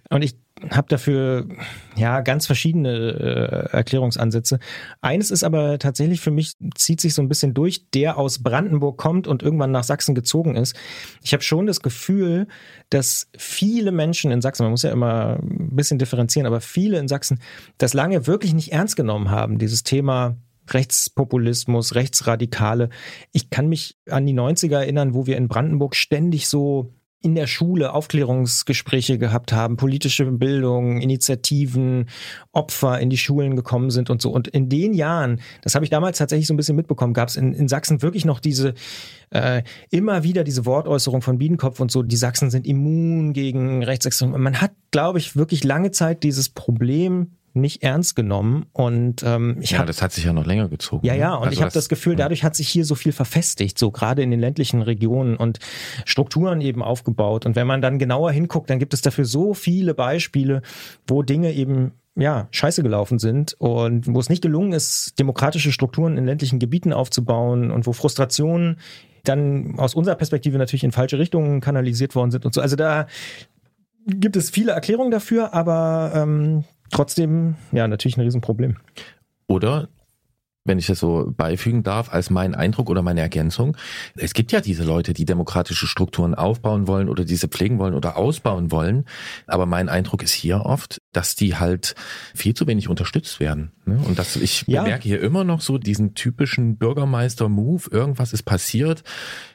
Und ich habe dafür ja ganz verschiedene äh, Erklärungsansätze. Eines ist aber tatsächlich für mich zieht sich so ein bisschen durch, der aus Brandenburg kommt und irgendwann nach Sachsen gezogen ist. Ich habe schon das Gefühl, dass viele Menschen in Sachsen, man muss ja immer ein bisschen differenzieren, aber viele in Sachsen das lange wirklich nicht ernst genommen haben, dieses Thema Rechtspopulismus, Rechtsradikale. Ich kann mich an die 90er erinnern, wo wir in Brandenburg ständig so in der Schule Aufklärungsgespräche gehabt haben, politische Bildung, Initiativen, Opfer in die Schulen gekommen sind und so. Und in den Jahren, das habe ich damals tatsächlich so ein bisschen mitbekommen, gab es in, in Sachsen wirklich noch diese, äh, immer wieder diese Wortäußerung von Biedenkopf und so, die Sachsen sind immun gegen Rechtsextremismus. Man hat, glaube ich, wirklich lange Zeit dieses Problem nicht ernst genommen und ähm, ich Ja, habe das hat sich ja noch länger gezogen. ja, ne? ja, und Also ich habe das Gefühl, dadurch hat sich hier so viel verfestigt, so gerade in den ländlichen Regionen und Strukturen eben aufgebaut. Und wenn man dann genauer hinguckt, dann gibt es dafür so viele Beispiele, wo Dinge eben ja, scheiße gelaufen sind und wo es nicht gelungen ist, demokratische Strukturen in ländlichen Gebieten aufzubauen und wo Frustrationen dann aus unserer Perspektive natürlich in falsche Richtungen kanalisiert worden sind und so. Also da gibt es viele Erklärungen dafür, aber ähm, trotzdem, ja, natürlich ein Riesenproblem. Oder, wenn ich das so beifügen darf, als mein Eindruck oder meine Ergänzung, es gibt ja diese Leute, die demokratische Strukturen aufbauen wollen oder diese pflegen wollen oder ausbauen wollen. Aber mein Eindruck ist hier oft, dass die halt viel zu wenig unterstützt werden. ne? Und dass ich Ja. bemerke hier immer noch so diesen typischen Bürgermeister-Move, irgendwas ist passiert,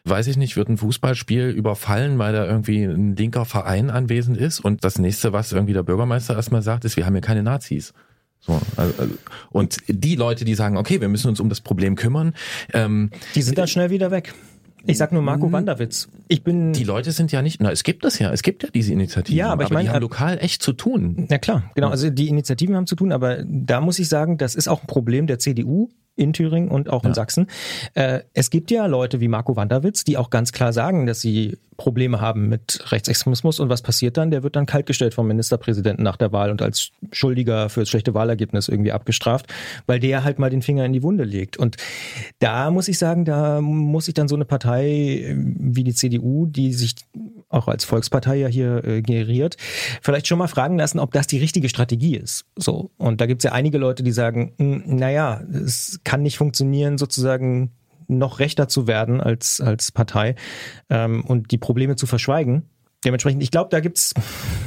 weiß ich nicht, wird ein Fußballspiel überfallen, weil da irgendwie ein linker Verein anwesend ist. Und das nächste, was irgendwie der Bürgermeister erstmal sagt, ist, wir haben hier keine Nazis. So, also, also, und die Leute, die sagen, okay, wir müssen uns um das Problem kümmern, ähm, Die sind dann schnell wieder weg. Ich sag nur Marco Wanderwitz. Ich bin. die Leute sind ja nicht, na, es gibt das ja, es gibt ja diese Initiativen, Ja, aber ich meine, die haben äh, lokal echt zu tun. Ja klar, genau. Also die Initiativen haben zu tun, aber da muss ich sagen, das ist auch ein Problem der CDU. In Thüringen und auch in Ja. Sachsen. Äh, es gibt ja Leute wie Marco Wanderwitz, die auch ganz klar sagen, dass sie Probleme haben mit Rechtsextremismus und was passiert dann? Der wird dann kaltgestellt vom Ministerpräsidenten nach der Wahl und als Schuldiger für das schlechte Wahlergebnis irgendwie abgestraft, weil der halt mal den Finger in die Wunde legt. Und da muss ich sagen, da muss ich dann so eine Partei wie die CDU, die sich auch als Volkspartei ja hier äh, generiert, vielleicht schon mal fragen lassen, ob das die richtige Strategie ist. So. Und da gibt es ja einige Leute, die sagen, "Hm, naja, es kann nicht funktionieren, sozusagen noch rechter zu werden als, als Partei ähm, und die Probleme zu verschweigen. Dementsprechend, ich glaube, da gibt's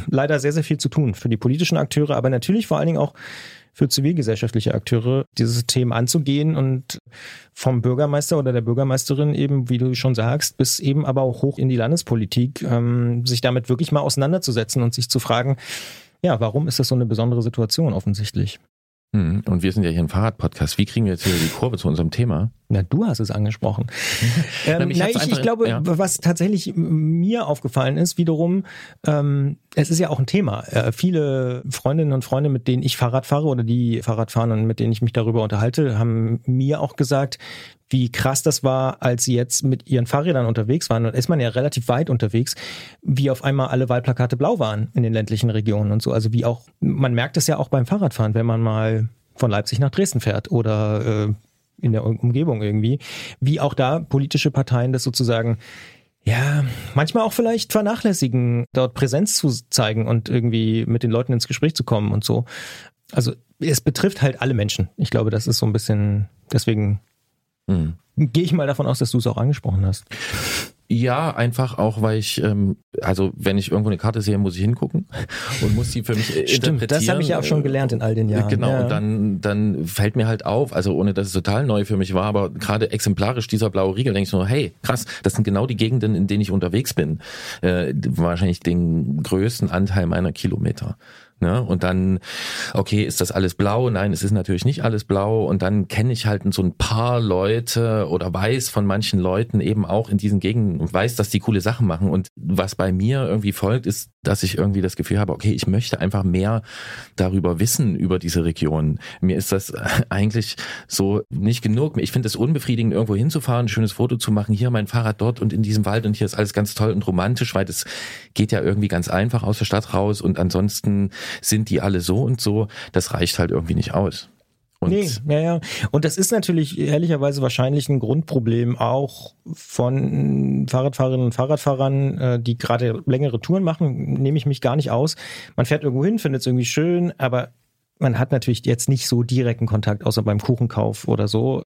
leider sehr, sehr viel zu tun für die politischen Akteure, aber natürlich vor allen Dingen auch für zivilgesellschaftliche Akteure, dieses Thema anzugehen und vom Bürgermeister oder der Bürgermeisterin eben, wie du schon sagst, bis eben aber auch hoch in die Landespolitik, ähm, sich damit wirklich mal auseinanderzusetzen und sich zu fragen, ja, warum ist das so eine besondere Situation offensichtlich? Mhm. Und wir sind ja hier ein Fahrradpodcast. Wie kriegen wir jetzt hier die Kurve zu unserem Thema? Na, du hast es angesprochen. [LAUGHS] Ähm, na, ich, ich glaube, ja. was tatsächlich mir aufgefallen ist, wiederum, ähm, es ist ja auch ein Thema. Äh, viele Freundinnen und Freunde, mit denen ich Fahrrad fahre oder die Fahrrad fahren und mit denen ich mich darüber unterhalte, haben mir auch gesagt, wie krass das war, als sie jetzt mit ihren Fahrrädern unterwegs waren. Und ist man ja relativ weit unterwegs, wie auf einmal alle Wahlplakate blau waren in den ländlichen Regionen und so. Also wie auch, man merkt es ja auch beim Fahrradfahren, wenn man mal von Leipzig nach Dresden fährt oder äh, in der Um- Umgebung irgendwie, wie auch da politische Parteien das sozusagen ja, manchmal auch vielleicht vernachlässigen, dort Präsenz zu zeigen und irgendwie mit den Leuten ins Gespräch zu kommen und so. Also es betrifft halt alle Menschen. Ich glaube, das ist so ein bisschen, deswegen Mhm. gehe ich mal davon aus, dass du es auch angesprochen hast. Ja, einfach auch, weil ich, ähm, also wenn ich irgendwo eine Karte sehe, muss ich hingucken und muss die für mich Stimmt, das habe ich ja auch schon interpretieren. gelernt in all den Jahren. Genau, ja. und dann, dann fällt mir halt auf, also ohne dass es total neu für mich war, aber gerade exemplarisch dieser blaue Riegel, denke ich nur, hey, krass, das sind genau die Gegenden, in denen ich unterwegs bin. Äh, wahrscheinlich den größten Anteil meiner Kilometer. Ne? Und dann, okay, ist das alles blau? Nein, es ist natürlich nicht alles blau. Und dann kenne ich halt so ein paar Leute oder weiß von manchen Leuten eben auch in diesen Gegenden und weiß, dass die coole Sachen machen. Und was bei mir irgendwie folgt, ist, dass ich irgendwie das Gefühl habe, okay, ich möchte einfach mehr darüber wissen, über diese Region. Mir ist das [LAUGHS] eigentlich so nicht genug. Ich finde es unbefriedigend, irgendwo hinzufahren, ein schönes Foto zu machen, hier mein Fahrrad dort und in diesem Wald und hier ist alles ganz toll und romantisch, weil das geht ja irgendwie ganz einfach aus der Stadt raus und ansonsten sind die alle so und so. Das reicht halt irgendwie nicht aus. Und nee, ja, ja. Und das ist natürlich ehrlicherweise wahrscheinlich ein Grundproblem auch von Fahrradfahrerinnen und Fahrradfahrern, äh, die gerade längere Touren machen, nehme ich mich gar nicht aus. Man fährt irgendwo hin, findet es irgendwie schön, aber man hat natürlich jetzt nicht so direkten Kontakt, außer beim Kuchenkauf oder so.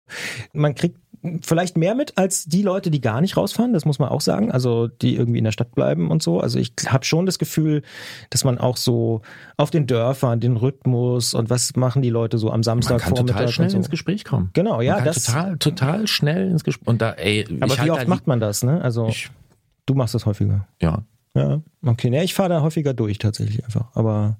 Man kriegt vielleicht mehr mit als die Leute, die gar nicht rausfahren, das muss man auch sagen, also die irgendwie in der Stadt bleiben und so. Also ich habe schon das Gefühl, dass man auch so auf den Dörfern den Rhythmus und was machen die Leute so am man Samstag kann total schnell so. ins Gespräch kommen. Genau, ja, man kann das. total, total schnell ins Gespräch. Und da, ey, aber wie halt oft macht man das, ne? Also Ich, du machst das häufiger. ja. Ja, okay. Ne, ich fahre da häufiger durch tatsächlich einfach. Aber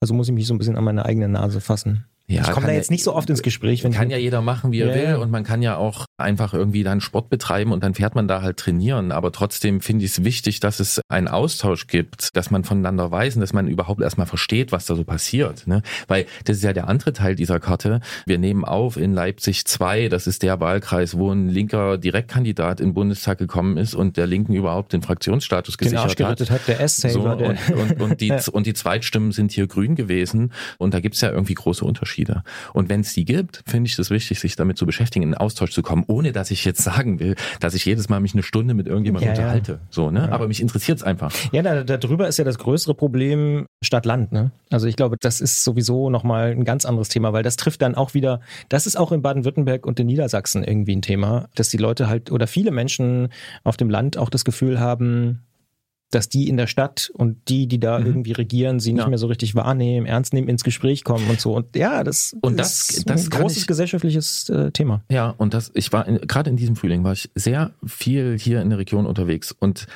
also muss ich mich so ein bisschen an meine eigene Nase fassen. Ja, ich komme da jetzt nicht so oft ins Gespräch, wenn kann ich ja jeder machen, wie er Ja, will und man kann ja auch einfach irgendwie dann Sport betreiben und dann fährt man da halt trainieren. Aber trotzdem finde ich es wichtig, dass es einen Austausch gibt, dass man voneinander weiß und dass man überhaupt erstmal versteht, was da so passiert. Ne? Weil das ist ja der andere Teil dieser Karte. Wir nehmen auf in Leipzig 2, das ist der Wahlkreis, wo ein linker Direktkandidat in den Bundestag gekommen ist und der Linken überhaupt den Fraktionsstatus den Arsch gesichert hat. gerettet hat, der S-Saver. So, und, und, und, die, [LAUGHS] und die Zweitstimmen sind hier grün gewesen. Und da gibt's ja irgendwie große Unterschiede. Und wenn es die gibt, finde ich es wichtig, sich damit zu beschäftigen, in den Austausch zu kommen, ohne dass ich jetzt sagen will, dass ich jedes Mal mich eine Stunde mit irgendjemandem Ja, ja. unterhalte. So, ne? Aber mich interessiert's einfach. Ja, da, da drüber ist ja das größere Problem Stadt-Land. Ne? Also ich glaube, das ist sowieso nochmal ein ganz anderes Thema, weil das trifft dann auch wieder, das ist auch in Baden-Württemberg und in Niedersachsen irgendwie ein Thema, dass die Leute halt oder viele Menschen auf dem Land auch das Gefühl haben, dass die in der Stadt und die, die da Mhm. irgendwie regieren, sie nicht Ja. mehr so richtig wahrnehmen, ernst nehmen, ins Gespräch kommen und so. Und ja, das, Und das- ist das ein großes ich- gesellschaftliches äh, Thema. Ja, und das, ich war gerade in diesem Frühling war ich sehr viel hier in der Region unterwegs und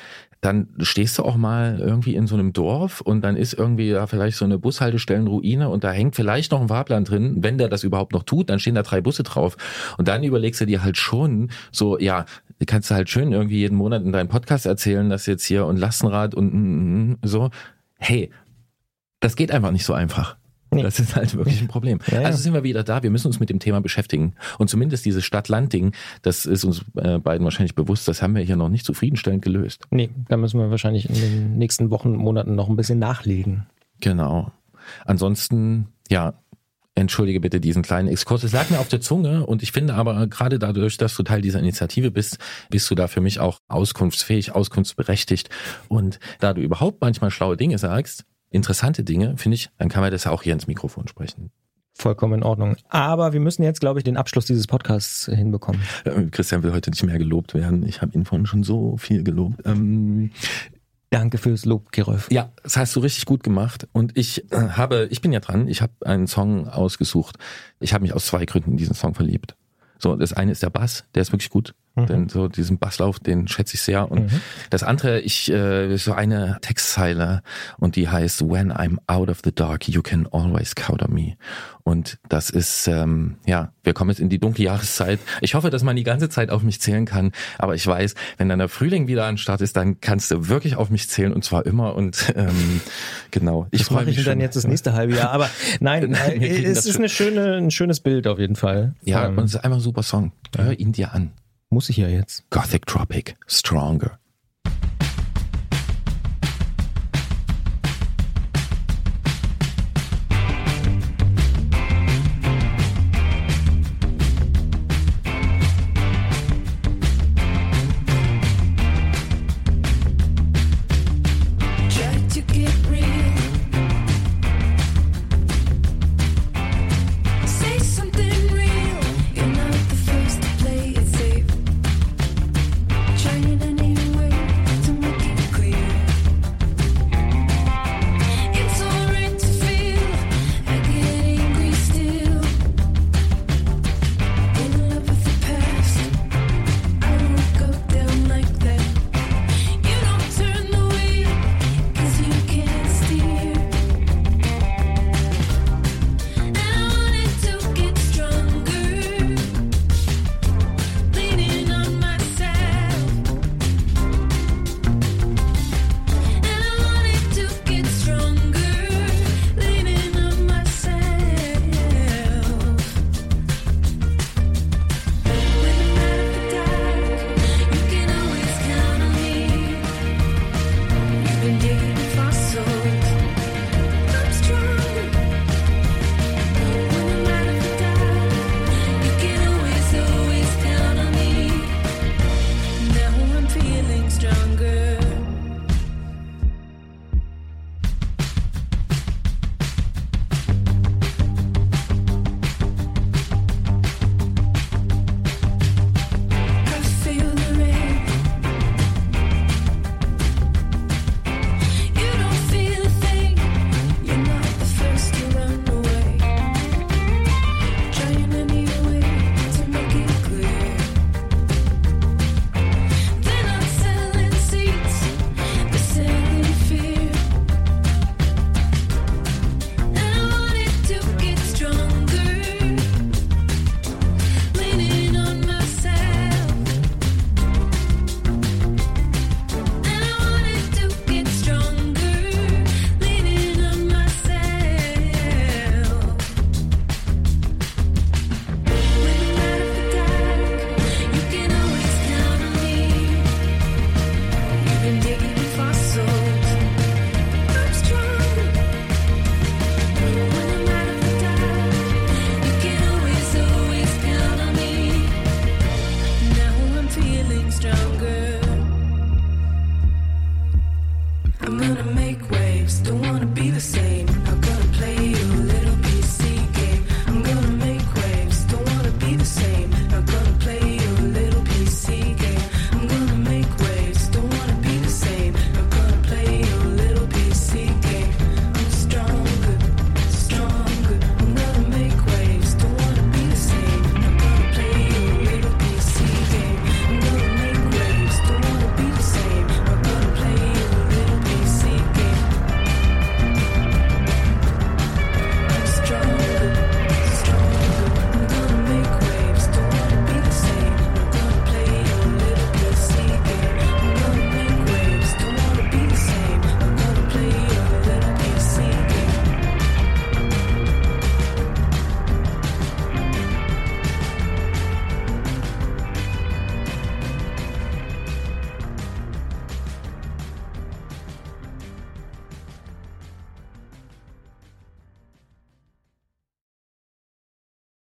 dann stehst du auch mal irgendwie in so einem Dorf und dann ist irgendwie da vielleicht so eine Bushaltestellenruine und da hängt vielleicht noch ein Fahrplan drin. Wenn der das überhaupt noch tut, dann stehen da drei Busse drauf. Und dann überlegst du dir halt schon so, ja, kannst du halt schön irgendwie jeden Monat in deinem Podcast erzählen, dass jetzt hier und Lastenrad und mm, mm, so. Hey, das geht einfach nicht so einfach. Nee. Das ist halt wirklich ein Problem. Ja, ja. Also sind wir wieder da, wir müssen uns mit dem Thema beschäftigen. Und zumindest dieses Stadt-Land-Ding, das ist uns äh, beiden wahrscheinlich bewusst, das haben wir hier noch nicht zufriedenstellend gelöst. Nee, da müssen wir wahrscheinlich in den nächsten Wochen, Monaten noch ein bisschen nachlegen. Genau. Ansonsten, ja, entschuldige bitte diesen kleinen Exkurs. Es lag mir auf der Zunge und ich finde aber gerade dadurch, dass du Teil dieser Initiative bist, bist du da für mich auch auskunftsfähig, auskunftsberechtigt. Und da du überhaupt manchmal schlaue Dinge sagst, interessante Dinge, finde ich, dann kann man das ja auch hier ins Mikrofon sprechen. Vollkommen in Ordnung. Aber wir müssen jetzt, glaube ich, den Abschluss dieses Podcasts hinbekommen. Äh, Christian will heute nicht mehr gelobt werden. Ich habe ihn vorhin schon so viel gelobt. Ähm, Danke fürs Lob, Gerolf. Ja, das hast du richtig gut gemacht. Und ich äh, habe, ich bin ja dran, ich habe einen Song ausgesucht. Ich habe mich aus zwei Gründen in diesen Song verliebt. So, das eine ist der Bass, der ist wirklich gut. Denn so diesen Basslauf, den schätze ich sehr. Und das andere, ich äh, so eine Textzeile und die heißt When I'm out of the dark, you can always count on me. Und das ist, ähm, ja, wir kommen jetzt in die dunkle Jahreszeit. Ich hoffe, dass man die ganze Zeit auf mich zählen kann. Aber ich weiß, wenn dann der Frühling wieder an Start ist, dann kannst du wirklich auf mich zählen und zwar immer. Und ähm, genau, ich freue mich ich dann schon. jetzt das nächste halbe Jahr. Aber [LAUGHS] nein, Nein, äh, es ist eine schöne, ein schönes Bild auf jeden Fall. Ja, Ähm, und es ist einfach ein super Song. Hör ihn dir an. Muss ich ja jetzt. Gothic Tropic, Stronger.